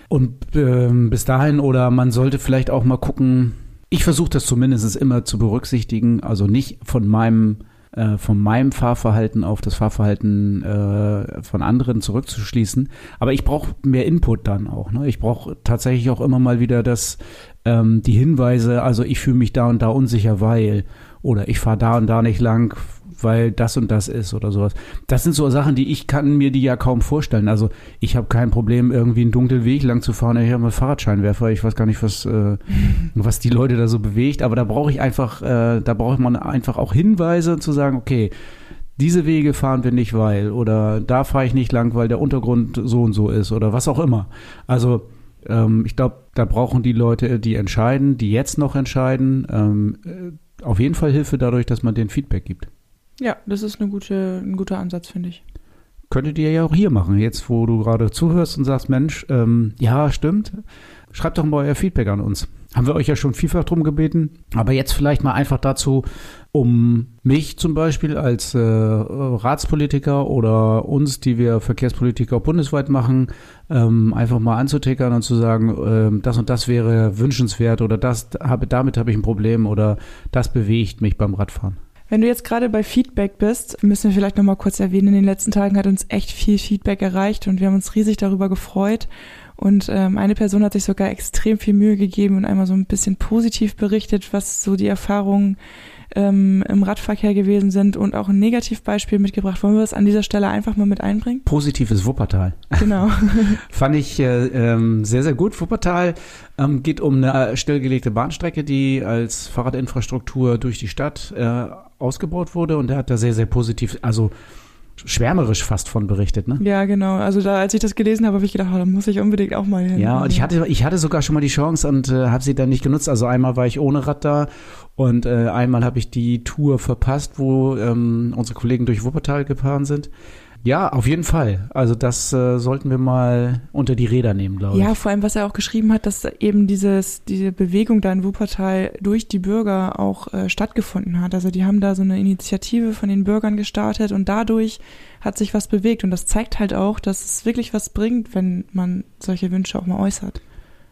Und äh, bis dahin oder man sollte vielleicht auch mal gucken, ich versuche das zumindest immer zu berücksichtigen, also nicht von meinem äh, von meinem Fahrverhalten auf das Fahrverhalten äh, von anderen zurückzuschließen. Aber ich brauche mehr Input dann auch. Ne? Ich brauche tatsächlich auch immer mal wieder das, ähm, die Hinweise, also ich fühle mich da und da unsicher, weil oder ich fahre da und da nicht lang, weil das und das ist oder sowas. Das sind so Sachen, die ich kann mir die ja kaum vorstellen. Also ich habe kein Problem, irgendwie einen dunklen Weg lang zu fahren. Ich habe einen Fahrradscheinwerfer. Ich weiß gar nicht, was, äh, was die Leute da so bewegt. Aber da brauche ich einfach, äh, da braucht man einfach auch Hinweise zu sagen, okay, diese Wege fahren wir nicht, weil oder da fahre ich nicht lang, weil der Untergrund so und so ist oder was auch immer. Also Ähm, ich glaube, da brauchen die Leute, die entscheiden, die jetzt noch entscheiden, ähm, äh, auf jeden Fall Hilfe dadurch, dass man den Feedback gibt. Ja, das ist eine gute, ein guter Ansatz, finde ich. Könntet ihr ja auch hier machen, jetzt wo du gerade zuhörst und sagst, Mensch, ähm, ja, stimmt. Schreibt doch mal euer Feedback an uns. Haben wir euch ja schon vielfach drum gebeten. Aber jetzt vielleicht mal einfach dazu, um mich zum Beispiel als äh, Ratspolitiker oder uns, die wir Verkehrspolitiker bundesweit machen, ähm, einfach mal anzutickern und zu sagen, äh, das und das wäre wünschenswert oder das habe, damit habe ich ein Problem oder das bewegt mich beim Radfahren. Wenn du jetzt gerade bei Feedback bist, müssen wir vielleicht nochmal kurz erwähnen, in den letzten Tagen hat uns echt viel Feedback erreicht und wir haben uns riesig darüber gefreut. Und ähm, eine Person hat sich sogar extrem viel Mühe gegeben und einmal so ein bisschen positiv berichtet, was so die Erfahrungen ähm, im Radverkehr gewesen sind und auch ein Negativbeispiel mitgebracht. Wollen wir das an dieser Stelle einfach mal mit einbringen? Positives Wuppertal. Genau. Fand ich äh, ähm, sehr, sehr gut. Wuppertal ähm, geht um eine stillgelegte Bahnstrecke, die als Fahrradinfrastruktur durch die Stadt äh, ausgebaut wurde und er hat da sehr, sehr positiv, also schwärmerisch fast von berichtet, ne? Ja, genau. Also da, als ich das gelesen habe, habe ich gedacht, oh, da muss ich unbedingt auch mal hin. Ja, und ich hatte, ich hatte sogar schon mal die Chance und äh, habe sie dann nicht genutzt. Also einmal war ich ohne Rad da und äh, einmal habe ich die Tour verpasst, wo ähm, unsere Kollegen durch Wuppertal gefahren sind. Ja, auf jeden Fall. Also das äh, sollten wir mal unter die Räder nehmen, glaube ich. Ja, vor allem, was er auch geschrieben hat, dass eben dieses, diese Bewegung da in Wuppertal durch die Bürger auch äh, stattgefunden hat. Also die haben da so eine Initiative von den Bürgern gestartet und dadurch hat sich was bewegt. Und das zeigt halt auch, dass es wirklich was bringt, wenn man solche Wünsche auch mal äußert.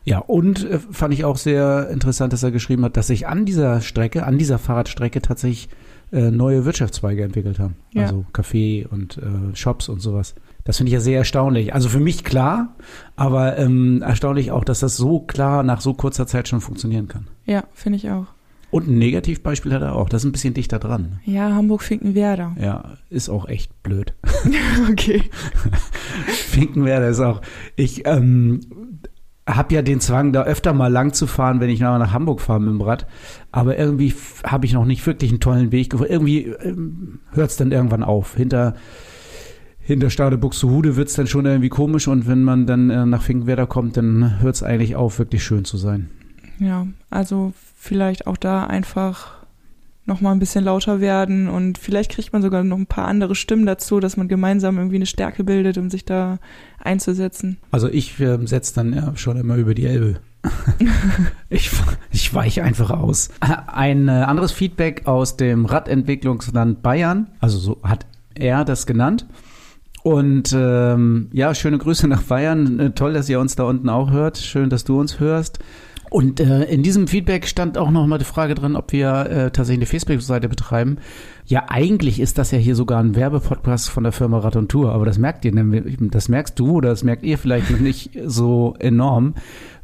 Ja, und äh, fand ich auch sehr interessant, dass er geschrieben hat, dass sich an dieser Strecke, an dieser Fahrradstrecke tatsächlich äh, neue Wirtschaftszweige entwickelt haben. Ja. Also Café und äh, Shops und sowas. Das finde ich ja sehr erstaunlich. Also für mich klar, aber ähm, erstaunlich auch, dass das so klar nach so kurzer Zeit schon funktionieren kann. Ja, finde ich auch. Und ein Negativbeispiel hat er auch. Das ist ein bisschen dichter dran. Ja, Hamburg-Finkenwerder. Ja, ist auch echt blöd. okay. Finkenwerder ist auch. Ich ähm, habe ja den Zwang, da öfter mal lang zu fahren, wenn ich nach Hamburg fahre mit dem Rad. Aber irgendwie habe ich noch nicht wirklich einen tollen Weg gefunden. Irgendwie ähm, hört es dann irgendwann auf. Hinter, hinter Stade Buxtehude wird es dann schon irgendwie komisch. Und wenn man dann äh, nach Finkenwerder kommt, dann hört es eigentlich auf, wirklich schön zu sein. Ja, also vielleicht auch da einfach noch mal ein bisschen lauter werden und vielleicht kriegt man sogar noch ein paar andere Stimmen dazu, dass man gemeinsam irgendwie eine Stärke bildet, um sich da einzusetzen. Also ich äh, setze dann ja schon immer über die Elbe. ich, ich weiche einfach aus. Ein äh, anderes Feedback aus dem Radentwicklungsland Bayern, also so hat er das genannt. Und ähm, ja, schöne Grüße nach Bayern. Äh, toll, dass ihr uns da unten auch hört. Schön, dass du uns hörst. Und äh, in diesem Feedback stand auch noch mal die Frage drin, ob wir äh, tatsächlich eine Facebook-Seite betreiben. Ja, eigentlich ist das ja hier sogar ein Werbepodcast von der Firma Rad und Tour, aber das merkt ihr, das merkst du oder das merkt ihr vielleicht noch nicht so enorm,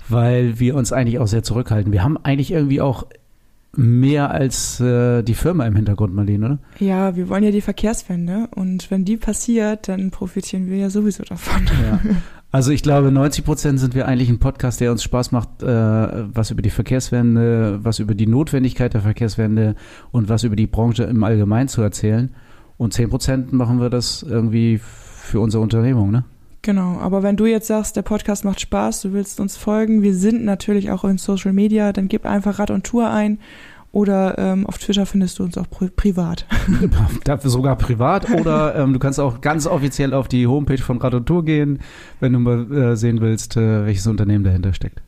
weil wir uns eigentlich auch sehr zurückhalten. Wir haben eigentlich irgendwie auch mehr als äh, die Firma im Hintergrund, Marlene, oder? Ja, wir wollen ja die Verkehrswende und wenn die passiert, dann profitieren wir ja sowieso davon. Ja. Also ich glaube, 90 Prozent sind wir eigentlich ein Podcast, der uns Spaß macht, äh, was über die Verkehrswende, was über die Notwendigkeit der Verkehrswende und was über die Branche im Allgemeinen zu erzählen. Und 10 Prozent machen wir das irgendwie für unsere Unternehmung, ne? Genau, aber wenn du jetzt sagst, der Podcast macht Spaß, du willst uns folgen, wir sind natürlich auch in Social Media, dann gib einfach Rad und Tour ein oder ähm, auf Twitter findest du uns auch pri privat. Dafür sogar privat. Oder ähm, du kannst auch ganz offiziell auf die Homepage von Rad und Tour gehen, wenn du mal äh, sehen willst, äh, welches Unternehmen dahinter steckt.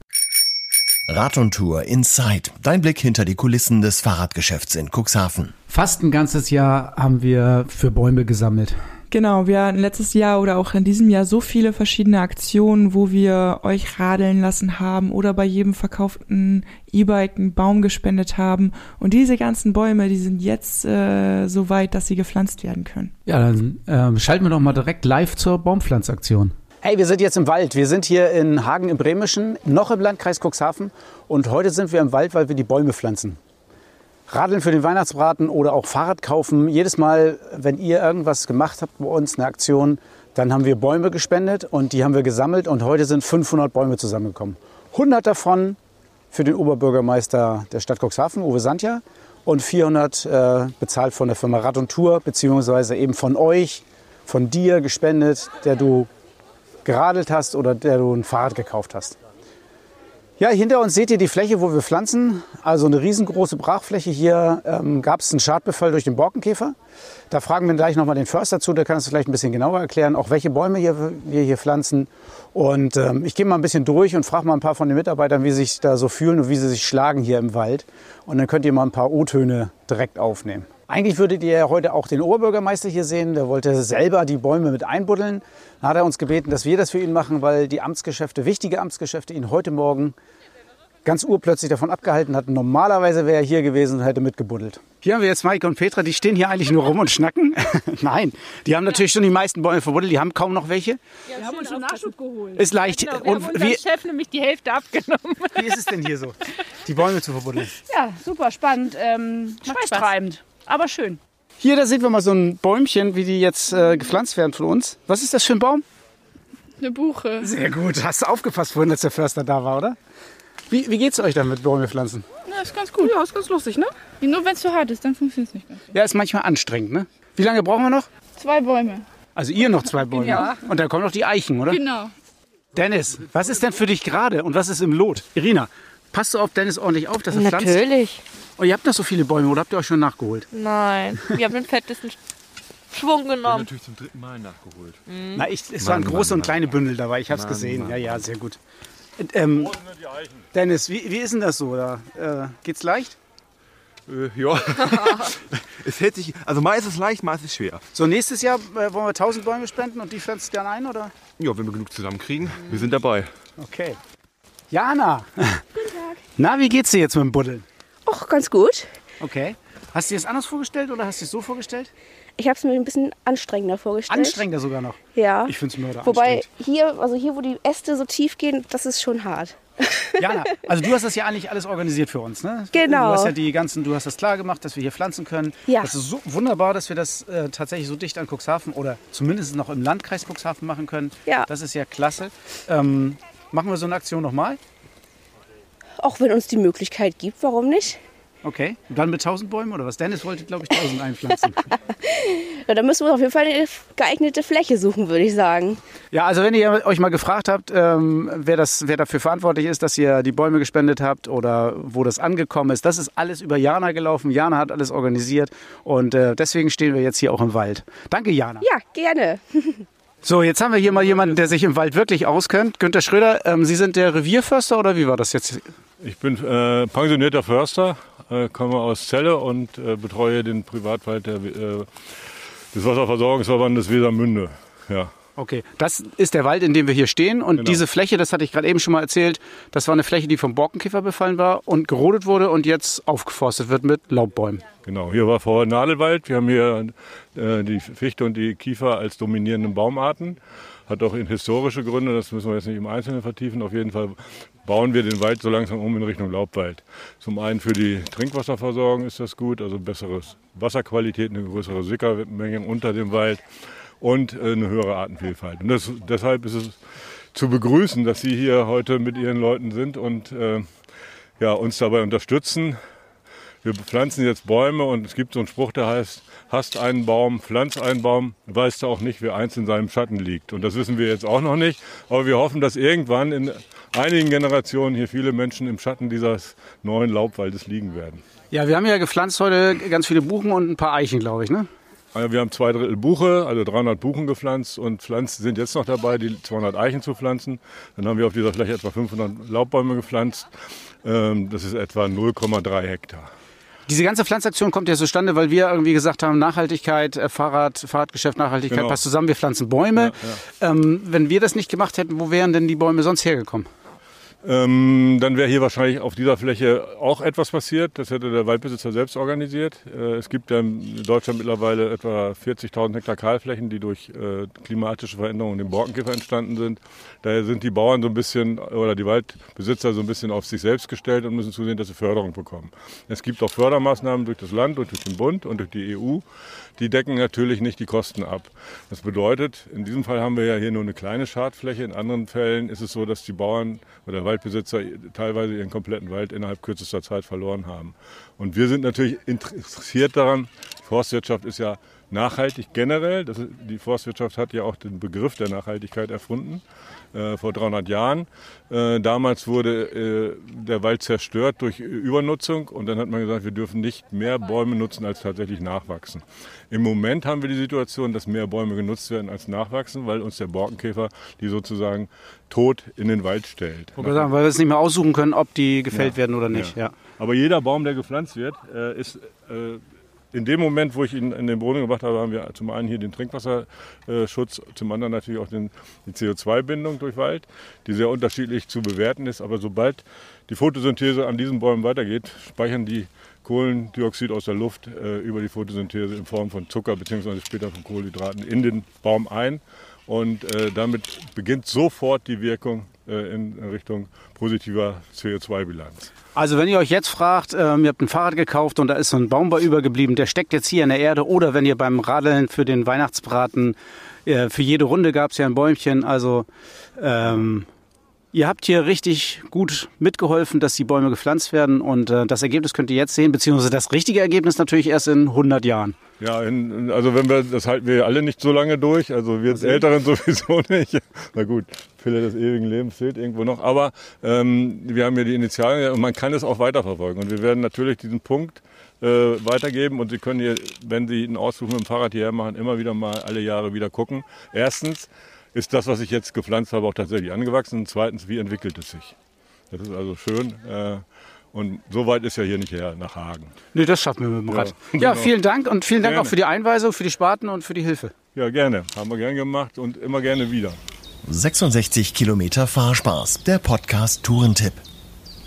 Rad und Tour Inside. Dein Blick hinter die Kulissen des Fahrradgeschäfts in Cuxhaven. Fast ein ganzes Jahr haben wir für Bäume gesammelt. Genau, wir hatten letztes Jahr oder auch in diesem Jahr so viele verschiedene Aktionen, wo wir euch radeln lassen haben oder bei jedem verkauften E-Bike einen Baum gespendet haben. Und diese ganzen Bäume, die sind jetzt äh, so weit, dass sie gepflanzt werden können. Ja, dann ähm, schalten wir doch mal direkt live zur Baumpflanzaktion. Hey, wir sind jetzt im Wald. Wir sind hier in Hagen im Bremischen, noch im Landkreis Cuxhaven. Und heute sind wir im Wald, weil wir die Bäume pflanzen. Radeln für den Weihnachtsbraten oder auch Fahrrad kaufen. Jedes Mal, wenn ihr irgendwas gemacht habt bei uns, eine Aktion, dann haben wir Bäume gespendet und die haben wir gesammelt und heute sind 500 Bäume zusammengekommen. 100 davon für den Oberbürgermeister der Stadt Cuxhaven, Uwe Sandja, und 400 äh, bezahlt von der Firma Rad und Tour, beziehungsweise eben von euch, von dir gespendet, der du geradelt hast oder der du ein Fahrrad gekauft hast. Ja, hinter uns seht ihr die Fläche, wo wir pflanzen. Also eine riesengroße Brachfläche. Hier ähm, gab es einen Schadbefall durch den Borkenkäfer. Da fragen wir gleich nochmal den Förster zu, der kann es vielleicht ein bisschen genauer erklären, auch welche Bäume hier, wir hier pflanzen. Und ähm, ich gehe mal ein bisschen durch und frage mal ein paar von den Mitarbeitern, wie sie sich da so fühlen und wie sie sich schlagen hier im Wald. Und dann könnt ihr mal ein paar O-Töne direkt aufnehmen. Eigentlich würdet ihr heute auch den Oberbürgermeister hier sehen. Der wollte selber die Bäume mit einbuddeln. Dann hat er uns gebeten, dass wir das für ihn machen, weil die Amtsgeschäfte, wichtige Amtsgeschäfte, ihn heute Morgen ganz urplötzlich davon abgehalten hatten. Normalerweise wäre er hier gewesen und hätte mitgebuddelt. Hier haben wir jetzt Maike und Petra, die stehen hier eigentlich nur rum und schnacken. Nein, die haben natürlich schon die meisten Bäume verbuddelt, die haben kaum noch welche. Ja, wir haben uns schon Nachschub geholt. Ist leicht. Genau, wir und haben wie, Chef nämlich die Hälfte abgenommen. wie ist es denn hier so, die Bäume zu verbuddeln? Ja, super spannend. Ähm, schweißtreibend, aber schön. Hier, da sehen wir mal so ein Bäumchen, wie die jetzt äh, gepflanzt werden von uns. Was ist das für ein Baum? Eine Buche. Sehr gut. Hast du aufgepasst vorhin, als der Förster da war, oder? Wie, wie geht's euch damit, Bäume pflanzen? Na, ist ganz gut. Ja, ist ganz lustig, ne? Nur wenn es zu hart ist, dann funktioniert es nicht ganz. Ja, ist manchmal anstrengend, ne? Wie lange brauchen wir noch? Zwei Bäume. Also ihr noch zwei Bäume. Ja. Und dann kommen noch die Eichen, oder? Genau. Dennis, was ist denn für dich gerade und was ist im Lot? Irina, passt du auf Dennis ordentlich auf, dass er pflanzt? Natürlich. Und ihr habt noch so viele Bäume oder habt ihr euch schon nachgeholt? Nein, wir haben den fettesten Schwung genommen. natürlich zum dritten Mal nachgeholt. Na, ich, es waren Mann, große Mann, und kleine Bündel dabei, ich hab's Mann, gesehen. Mann, ja, ja, sehr gut. Und, Ähm, Dennis, wie, wie ist denn das so? Da, äh, geht's leicht? Äh, ja. es hält sich, also mal ist es leicht, mal ist es schwer. So, nächstes Jahr äh, wollen wir 1000 Bäume spenden und die pflanzt dann ein, oder? Ja, wenn wir genug zusammenkriegen, wir sind dabei. Okay. Jana. Guten Tag. Na, wie geht's dir jetzt mit dem Buddeln? Och, ganz gut. Okay. Hast du dir das anders vorgestellt oder hast du es so vorgestellt? Ich habe es mir ein bisschen anstrengender vorgestellt. Anstrengender sogar noch. Ja. Ich finde es mörder Wobei hier, also hier, wo die Äste so tief gehen, das ist schon hart. Jana, also du hast das ja eigentlich alles organisiert für uns, ne? Genau. Du hast ja die ganzen, du hast das klar gemacht, dass wir hier pflanzen können. Ja. Das ist so wunderbar, dass wir das äh, tatsächlich so dicht an Cuxhaven oder zumindest noch im Landkreis Cuxhaven machen können. Ja. Das ist ja klasse. Ähm, machen wir so eine Aktion nochmal? Auch wenn uns die Möglichkeit gibt, warum nicht? Okay. Und dann mit 1000 Bäumen oder was? Dennis wollte, glaube ich, 1000 einpflanzen. Ja, da müssen wir auf jeden Fall eine geeignete Fläche suchen, würde ich sagen. Ja, also wenn ihr euch mal gefragt habt, ähm, wer, das, wer dafür verantwortlich ist, dass ihr die Bäume gespendet habt oder wo das angekommen ist, das ist alles über Jana gelaufen. Jana hat alles organisiert und äh, deswegen stehen wir jetzt hier auch im Wald. Danke, Jana. Ja, gerne. So, jetzt haben wir hier mal jemanden, der sich im Wald wirklich auskennt. Günter Schröder, ähm, Sie sind der Revierförster oder wie war das jetzt? Ich bin äh, pensionierter Förster, äh, komme aus Celle und äh, betreue den Privatwald der, äh, des Wasserversorgungsverbandes Wesermünde. Ja. Okay, das ist der Wald, in dem wir hier stehen. Und Genau. diese Fläche, das hatte ich gerade eben schon mal erzählt, das war eine Fläche, die vom Borkenkäfer befallen war und gerodet wurde und jetzt aufgeforstet wird mit Laubbäumen. Genau, hier war vorher Nadelwald. Wir haben hier äh, die Fichte und die Kiefer als dominierenden Baumarten. Hat auch in historische Gründe, das müssen wir jetzt nicht im Einzelnen vertiefen. Auf jeden Fall bauen wir den Wald so langsam um in Richtung Laubwald. Zum einen für die Trinkwasserversorgung ist das gut, also bessere Wasserqualität, eine größere Sickermenge unter dem Wald und äh, eine höhere Artenvielfalt. Und das, deshalb ist es zu begrüßen, dass Sie hier heute mit Ihren Leuten sind und äh, ja, uns dabei unterstützen. Wir pflanzen jetzt Bäume und es gibt so einen Spruch, der heißt, hast einen Baum, pflanz einen Baum, weißt du auch nicht, wer eins in seinem Schatten liegt. Und das wissen wir jetzt auch noch nicht. Aber wir hoffen, dass irgendwann in einigen Generationen hier viele Menschen im Schatten dieses neuen Laubwaldes liegen werden. Ja, wir haben ja gepflanzt heute ganz viele Buchen und ein paar Eichen, glaube ich, ne? Also wir haben zwei Drittel Buche, also 300 Buchen gepflanzt und Pflanzen sind jetzt noch dabei, die 200 Eichen zu pflanzen. Dann haben wir auf dieser Fläche etwa 500 Laubbäume gepflanzt. Ähm, Das ist etwa 0,3 Hektar. Diese ganze Pflanzaktion kommt ja zustande, weil wir irgendwie gesagt haben, Nachhaltigkeit, äh, Fahrrad, Fahrradgeschäft, Nachhaltigkeit Genau. passt zusammen, wir pflanzen Bäume. Ähm, wenn wir das nicht gemacht hätten, wo wären denn die Bäume sonst hergekommen? Ähm, dann wäre hier wahrscheinlich auf dieser Fläche auch etwas passiert. Das hätte der Waldbesitzer selbst organisiert. Äh, es gibt ja in Deutschland mittlerweile etwa 40.000 Hektar Kahlflächen, die durch äh, klimatische Veränderungen dem Borkenkäfer entstanden sind. Daher sind die Bauern so ein bisschen oder die Waldbesitzer so ein bisschen auf sich selbst gestellt und müssen zusehen, dass sie Förderung bekommen. Es gibt auch Fördermaßnahmen durch das Land und durch den Bund und durch die EU. Die decken natürlich nicht die Kosten ab. Das bedeutet, in diesem Fall haben wir ja hier nur eine kleine Schadfläche. In anderen Fällen ist es so, dass die Bauern oder Waldbesitzer teilweise ihren kompletten Wald innerhalb kürzester Zeit verloren haben. Und wir sind natürlich interessiert daran. Forstwirtschaft ist ja nachhaltig generell. Das, die Forstwirtschaft hat ja auch den Begriff der Nachhaltigkeit erfunden äh, vor 300 Jahren. Äh, damals wurde äh, der Wald zerstört durch Übernutzung und dann hat man gesagt, wir dürfen nicht mehr Bäume nutzen, als tatsächlich nachwachsen. Im Moment haben wir die Situation, dass mehr Bäume genutzt werden als nachwachsen, weil uns der Borkenkäfer die sozusagen tot in den Wald stellt. Sagen, weil wir es nicht mehr aussuchen können, ob die gefällt Ja. werden oder nicht. Ja. Ja. Aber jeder Baum, der gepflanzt wird, äh, ist äh, in dem Moment, wo ich ihn in den Boden gebracht habe, haben wir zum einen hier den Trinkwasserschutz, zum anderen natürlich auch den, die CO2-Bindung durch Wald, die sehr unterschiedlich zu bewerten ist. Aber sobald die Photosynthese an diesen Bäumen weitergeht, speichern die Kohlendioxid aus der Luft äh, über die Photosynthese in Form von Zucker bzw. später von Kohlenhydraten in den Baum ein. Und äh, damit beginnt sofort die Wirkung äh, in Richtung positiver CO2-Bilanz. Also wenn ihr euch jetzt fragt, ähm, ihr habt ein Fahrrad gekauft und da ist so ein Baum bei übergeblieben, der steckt jetzt hier in der Erde. Oder wenn ihr beim Radeln für den Weihnachtsbraten, äh, für jede Runde gab es ja ein Bäumchen, also ähm, ihr habt hier richtig gut mitgeholfen, dass die Bäume gepflanzt werden. Und äh, das Ergebnis könnt ihr jetzt sehen, beziehungsweise das richtige Ergebnis natürlich erst in 100 Jahren. Ja, in, also wenn wir, das halten wir alle nicht so lange durch, also wir Älteren sowieso nicht. Na gut, Pille des ewigen Lebens fehlt irgendwo noch, aber ähm, wir haben ja die Initialien und man kann es auch weiterverfolgen und wir werden natürlich diesen Punkt äh, weitergeben und Sie können hier, wenn Sie einen Ausflug mit dem Fahrrad hierher machen, immer wieder mal alle Jahre wieder gucken. Erstens ist das, was ich jetzt gepflanzt habe, auch tatsächlich angewachsen und zweitens, wie entwickelt es sich? Das ist also schön. Äh, und so weit ist ja hier nicht her nach Hagen. Nee, das schaffen wir mit dem Ja, Rad. Ja, genau. vielen Dank und vielen Dank Gerne. auch für die Einweisung, für die Spaten und für die Hilfe. Ja, gerne. Haben wir gern gemacht und immer gerne wieder. 66 Kilometer Fahrspaß, der Podcast Tourentipp.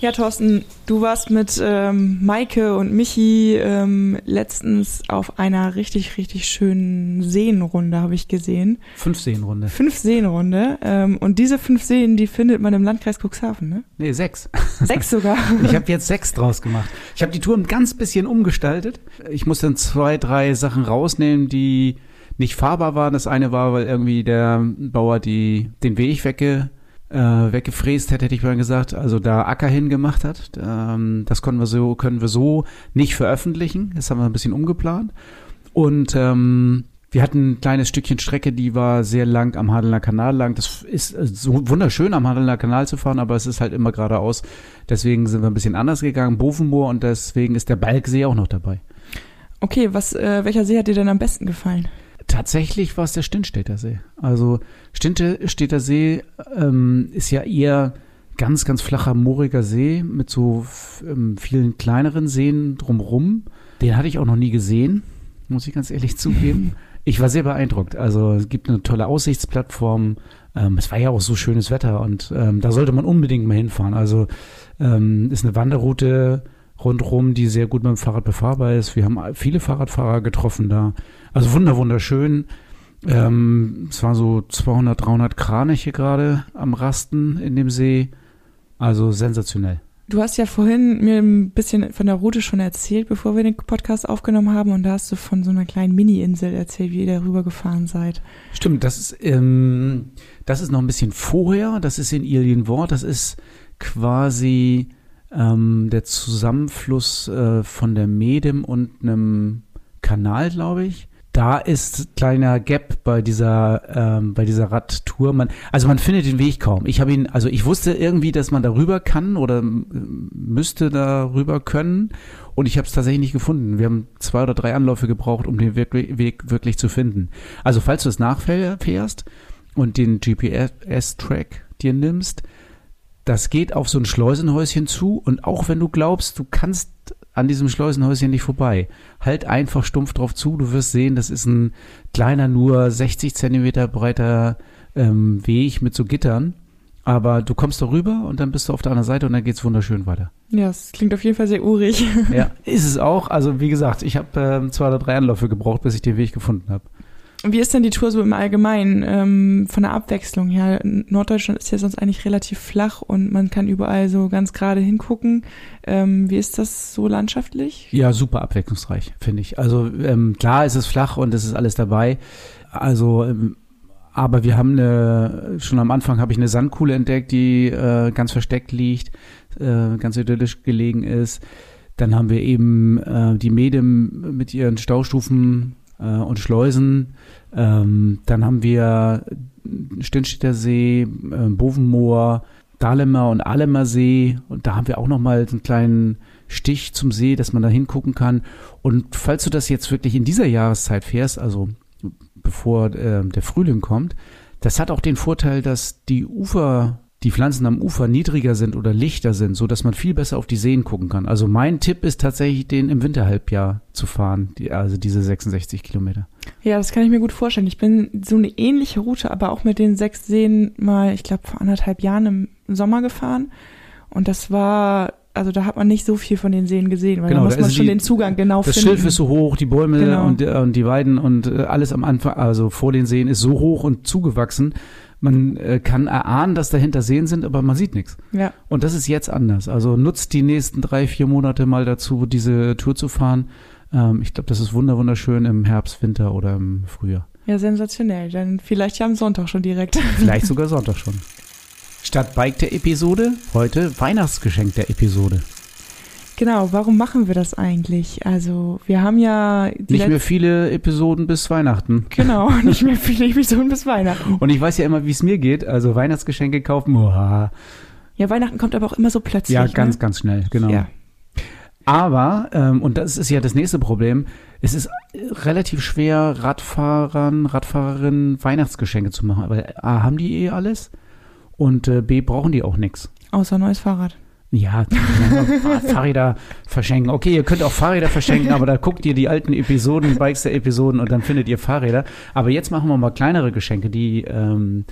Ja, Thorsten, du warst mit ähm, Maike und Michi ähm, letztens auf einer richtig, richtig schönen Seenrunde, habe ich gesehen. Fünf Seenrunde. Fünf Seenrunde. Ähm, und diese fünf Seen, die findet man im Landkreis Cuxhaven, ne? Nee, sechs. Sechs sogar. Ich habe jetzt sechs draus gemacht. Ich habe die Tour ein ganz bisschen umgestaltet. Ich musste dann zwei, drei Sachen rausnehmen, die nicht fahrbar waren. Das eine war, weil irgendwie der Bauer die, den Weg wegge, äh, weggefräst hätte, hätte ich mal gesagt, also da Acker hingemacht hat. Ähm, das können wir so, können wir so nicht veröffentlichen. Das haben wir ein bisschen umgeplant. Und ähm, wir hatten ein kleines Stückchen Strecke, die war sehr lang am Hadelner Kanal lang. Das ist äh, so wunderschön am Hadelner Kanal zu fahren, aber es ist halt immer geradeaus. Deswegen sind wir ein bisschen anders gegangen, Bovenmoor, und deswegen ist der Balksee auch noch dabei. Okay, was, äh, welcher See hat dir denn am besten gefallen? Tatsächlich war es der Stintstädter See. Also Stintstädter See ähm, ist ja eher ganz, ganz flacher, mooriger See mit so ähm, vielen kleineren Seen drumrum. Den hatte ich auch noch nie gesehen, muss ich ganz ehrlich zugeben. Ich war sehr beeindruckt. Also es gibt eine tolle Aussichtsplattform. Ähm, es war ja auch so schönes Wetter und ähm, da sollte man unbedingt mal hinfahren. Also ähm, ist eine Wanderroute rundherum, die sehr gut mit dem Fahrrad befahrbar ist. Wir haben viele Fahrradfahrer getroffen da. Also wunder, wunderschön. Ähm, es waren so 200, 300 Kraniche gerade am Rasten in dem See. Also sensationell. Du hast ja vorhin mir ein bisschen von der Route schon erzählt, bevor wir den Podcast aufgenommen haben. Und da hast du von so einer kleinen Mini-Insel erzählt, wie ihr da rübergefahren seid. Stimmt, das ist, ähm, das ist noch ein bisschen vorher. Das ist in Ilienwort. Das ist quasi ähm, der Zusammenfluss äh, von der Medem und einem Kanal, glaube ich. Da ist kleiner Gap bei dieser ähm, bei dieser Radtour. Man, also man findet den Weg kaum. Ich habe ihn, also ich wusste irgendwie, dass man darüber kann oder ähm, müsste darüber können, und ich habe es tatsächlich nicht gefunden. Wir haben zwei oder drei Anläufe gebraucht, um den wirklich, Weg wirklich zu finden. Also falls du es nachfährst und den GPS-Track dir nimmst, das geht auf so ein Schleusenhäuschen zu und auch wenn du glaubst, du kannst an diesem Schleusenhäuschen nicht vorbei, halt einfach stumpf drauf zu. Du wirst sehen, das ist ein kleiner, nur 60 Zentimeter breiter ähm, Weg mit so Gittern. Aber du kommst darüber und dann bist du auf der anderen Seite und dann geht's wunderschön weiter. Ja, es klingt auf jeden Fall sehr urig. Ja, ist es auch. Also wie gesagt, ich habe ähm, zwei oder drei Anläufe gebraucht, bis ich den Weg gefunden habe. Wie ist denn die Tour so im Allgemeinen ähm, von der Abwechslung her? Norddeutschland ist ja sonst eigentlich relativ flach und man kann überall so ganz gerade hingucken. Ähm, wie ist das so landschaftlich? Ja, super abwechslungsreich, finde ich. Also ähm, klar ist es flach und es ist alles dabei. Also ähm, aber wir haben eine, schon am Anfang habe ich eine Sandkuhle entdeckt, die äh, ganz versteckt liegt, äh, ganz idyllisch gelegen ist. Dann haben wir eben äh, die Medem mit ihren Staustufen und Schleusen. Ähm, dann haben wir Stinstädter See, äh, Bovenmoor, Dahlemer und Ahlemer See. Und da haben wir auch nochmal einen kleinen Stich zum See, dass man da hingucken kann. Und falls du das jetzt wirklich in dieser Jahreszeit fährst, also bevor äh, der Frühling kommt, das hat auch den Vorteil, dass die Ufer, die Pflanzen am Ufer niedriger sind oder lichter sind, so dass man viel besser auf die Seen gucken kann. Also mein Tipp ist tatsächlich, den im Winterhalbjahr zu fahren, die, also diese 66 Kilometer. Ja, das kann ich mir gut vorstellen. Ich bin so eine ähnliche Route, aber auch mit den sechs Seen mal, ich glaube, vor anderthalb Jahren im Sommer gefahren. Und das war also da hat man nicht so viel von den Seen gesehen, weil genau, da muss man schon die- den Zugang genau Das finden. Schilf ist so hoch, die Bäume Genau. und, äh, und die Weiden und äh, alles am Anfang, also vor den Seen ist so hoch und zugewachsen. Man äh, kann erahnen, dass dahinter Seen sind, aber man sieht nichts. Ja. Und das ist jetzt anders. Also nutzt die nächsten drei, vier Monate mal dazu, diese Tour zu fahren. Ähm, ich glaube, das ist wunder wunderschön im Herbst, Winter oder im Frühjahr. Ja, sensationell. Dann vielleicht ja am Sonntag schon direkt. Vielleicht sogar Sonntag schon. Statt Bike der Episode, heute Weihnachtsgeschenk der Episode. Genau, warum machen wir das eigentlich? Also, wir haben ja Nicht mehr viele Episoden bis Weihnachten. Genau, nicht mehr viele Episoden bis Weihnachten. Und ich weiß ja immer, wie es mir geht. Also Weihnachtsgeschenke kaufen, uah. Ja, Weihnachten kommt aber auch immer so plötzlich. ja, ganz, ne? ganz schnell, genau. Ja. Aber, ähm, und das ist ja das nächste Problem, es ist relativ schwer, Radfahrern, Radfahrerinnen Weihnachtsgeschenke zu machen. Aber A, haben die eh alles und äh, B, brauchen die auch nichts. Außer neues Fahrrad. Ja, die Fahrräder verschenken. Okay, ihr könnt auch Fahrräder verschenken, aber da guckt ihr die alten Episoden, Bikes der Episoden und dann findet ihr Fahrräder. Aber jetzt machen wir mal kleinere Geschenke, die, ähm,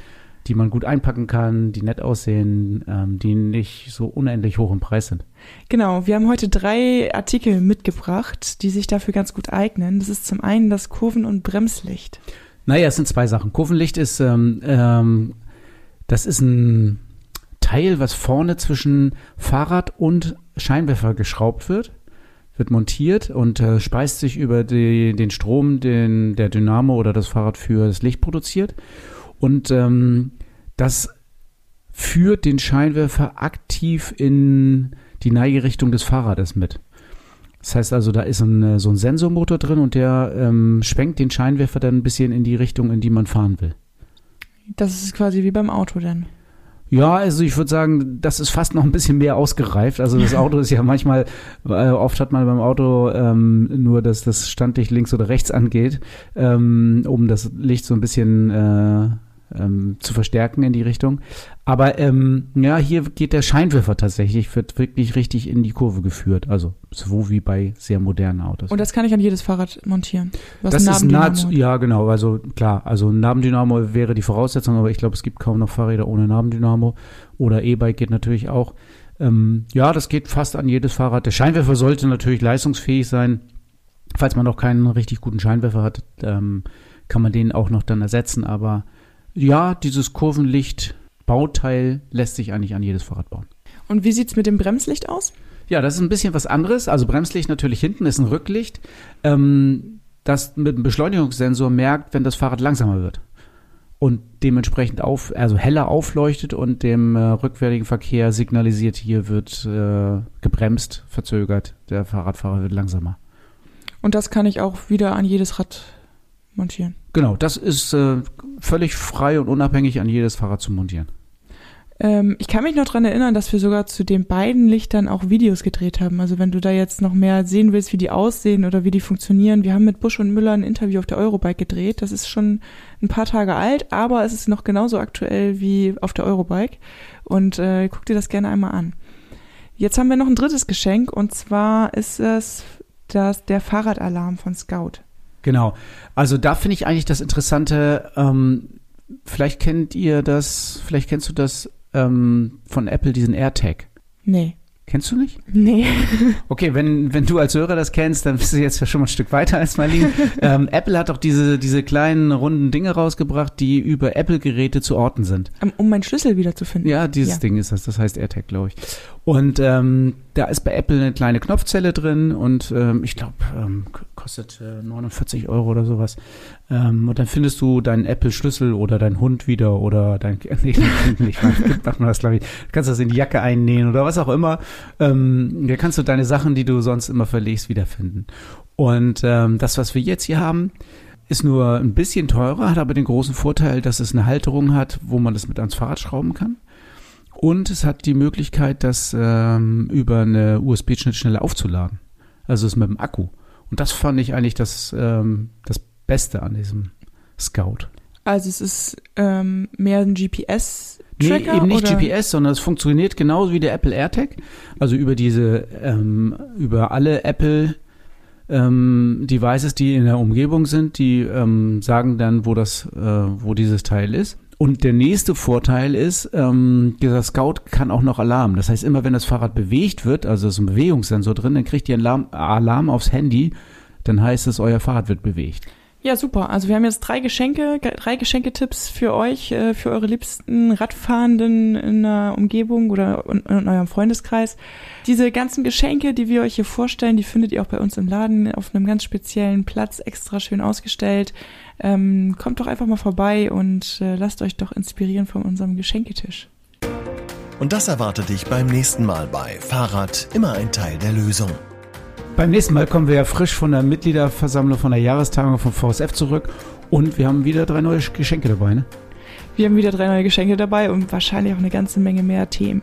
die man gut einpacken kann, die nett aussehen, ähm, die nicht so unendlich hoch im Preis sind. Genau, wir haben heute drei Artikel mitgebracht, die sich dafür ganz gut eignen. Das ist zum einen das Kurven- und Bremslicht. Naja, es sind zwei Sachen. Kurvenlicht ist, ähm, ähm, das ist ein Teil, was vorne zwischen Fahrrad und Scheinwerfer geschraubt wird, wird montiert und äh, speist sich über die, den Strom, den der Dynamo oder das Fahrrad für das Licht produziert. Und ähm, das führt den Scheinwerfer aktiv in die Neigerichtung des Fahrrades mit. Das heißt also, da ist ein, äh, so ein Sensormotor drin und der ähm, schwenkt den Scheinwerfer dann ein bisschen in die Richtung, in die man fahren will. Das ist quasi wie beim Auto dann. Ja, also ich würde sagen, das ist fast noch ein bisschen mehr ausgereift. Also das Auto ist ja manchmal, äh, oft hat man beim Auto ähm, nur, dass das Standlicht links oder rechts angeht, ähm, um das Licht so ein bisschen äh, ähm, zu verstärken in die Richtung. Aber ähm, ja, hier geht der Scheinwerfer tatsächlich, wird wirklich richtig in die Kurve geführt. Also so wie bei sehr modernen Autos. Und das kann ich an jedes Fahrrad montieren. Was das ist nahezu, ja genau, also klar, also ein Nabendynamo wäre die Voraussetzung, aber ich glaube, es gibt kaum noch Fahrräder ohne Nabendynamo oder E-Bike geht natürlich auch. Ähm, ja, das geht fast an jedes Fahrrad. Der Scheinwerfer sollte natürlich leistungsfähig sein. Falls man noch keinen richtig guten Scheinwerfer hat, ähm, kann man den auch noch dann ersetzen. Aber ja, dieses Kurvenlicht-Bauteil lässt sich eigentlich an jedes Fahrrad bauen. Und wie sieht's mit dem Bremslicht aus? Ja, das ist ein bisschen was anderes. Also Bremslicht natürlich hinten ist ein Rücklicht, ähm, das mit einem Beschleunigungssensor merkt, wenn das Fahrrad langsamer wird. Und dementsprechend auf, also heller aufleuchtet und dem äh, rückwärtigen Verkehr signalisiert, hier wird äh, gebremst, verzögert, der Fahrradfahrer wird langsamer. Und das kann ich auch wieder an jedes Rad montieren. Genau, das ist äh, völlig frei und unabhängig an jedes Fahrrad zu montieren. Ähm, ich kann mich noch dran erinnern, dass wir sogar zu den beiden Lichtern auch Videos gedreht haben. Also wenn du da jetzt noch mehr sehen willst, wie die aussehen oder wie die funktionieren. Wir haben mit Busch und Müller ein Interview auf der Eurobike gedreht. Das ist schon ein paar Tage alt, aber es ist noch genauso aktuell wie auf der Eurobike. Und äh, guck dir das gerne einmal an. Jetzt haben wir noch ein drittes Geschenk und zwar ist es das, der Fahrradalarm von Scout. Genau. Also da finde ich eigentlich das Interessante, ähm, vielleicht kennt ihr das, vielleicht kennst du das ähm, von Apple, diesen AirTag. Nee. Kennst du nicht? Nee. Okay, wenn, wenn du als Hörer das kennst, dann bist du jetzt ja schon mal ein Stück weiter als Marlene. ähm, Apple hat doch diese, diese kleinen runden Dinge rausgebracht, die über Apple-Geräte zu orten sind. Um, meinen Schlüssel wiederzufinden. Ja, dieses Ja. Ding ist das, das heißt AirTag, glaube ich. Und ähm, da ist bei Apple eine kleine Knopfzelle drin und ähm, ich glaube, ähm, kostet äh, 49 Euro oder sowas. Ähm, und dann findest du deinen Apple-Schlüssel oder deinen Hund wieder oder dein nee, nicht, macht man das, glaube ich. Du kannst das in die Jacke einnähen oder was auch immer. Ähm, da kannst du deine Sachen, die du sonst immer verlegst, wiederfinden. Und ähm, das, was wir jetzt hier haben, ist nur ein bisschen teurer, hat aber den großen Vorteil, dass es eine Halterung hat, wo man das mit ans Fahrrad schrauben kann. Und es hat die Möglichkeit, das ähm, über eine USB-Schnittstelle aufzuladen. Also es ist mit dem Akku. Und das fand ich eigentlich das, ähm, das Beste an diesem Scout. Also es ist ähm, mehr ein GPS. Nee, eben nicht oder? GPS, sondern es funktioniert genauso wie der Apple AirTag. Also über diese, ähm, über alle Apple ähm, Devices, die in der Umgebung sind, die ähm, sagen dann, wo das, äh, wo dieses Teil ist. Und der nächste Vorteil ist, ähm, dieser Scout kann auch noch Alarm. Das heißt, immer wenn das Fahrrad bewegt wird, also ist ein Bewegungssensor drin, dann kriegt ihr einen Alarm, Alarm aufs Handy. Dann heißt es, euer Fahrrad wird bewegt. Ja, super. Also wir haben jetzt drei Geschenke, drei Geschenketipps für euch, äh, für eure liebsten Radfahrenden in der Umgebung oder in, in eurem Freundeskreis. Diese ganzen Geschenke, die wir euch hier vorstellen, die findet ihr auch bei uns im Laden auf einem ganz speziellen Platz, extra schön ausgestellt. Ähm, kommt doch einfach mal vorbei und äh, lasst euch doch inspirieren von unserem Geschenketisch. Und das erwartet dich beim nächsten Mal bei Fahrrad immer ein Teil der Lösung. Beim nächsten Mal kommen wir ja frisch von der Mitgliederversammlung von der Jahrestagung vom VSF zurück und wir haben wieder drei neue Geschenke dabei, ne? Wir haben wieder drei neue Geschenke dabei und wahrscheinlich auch eine ganze Menge mehr Themen.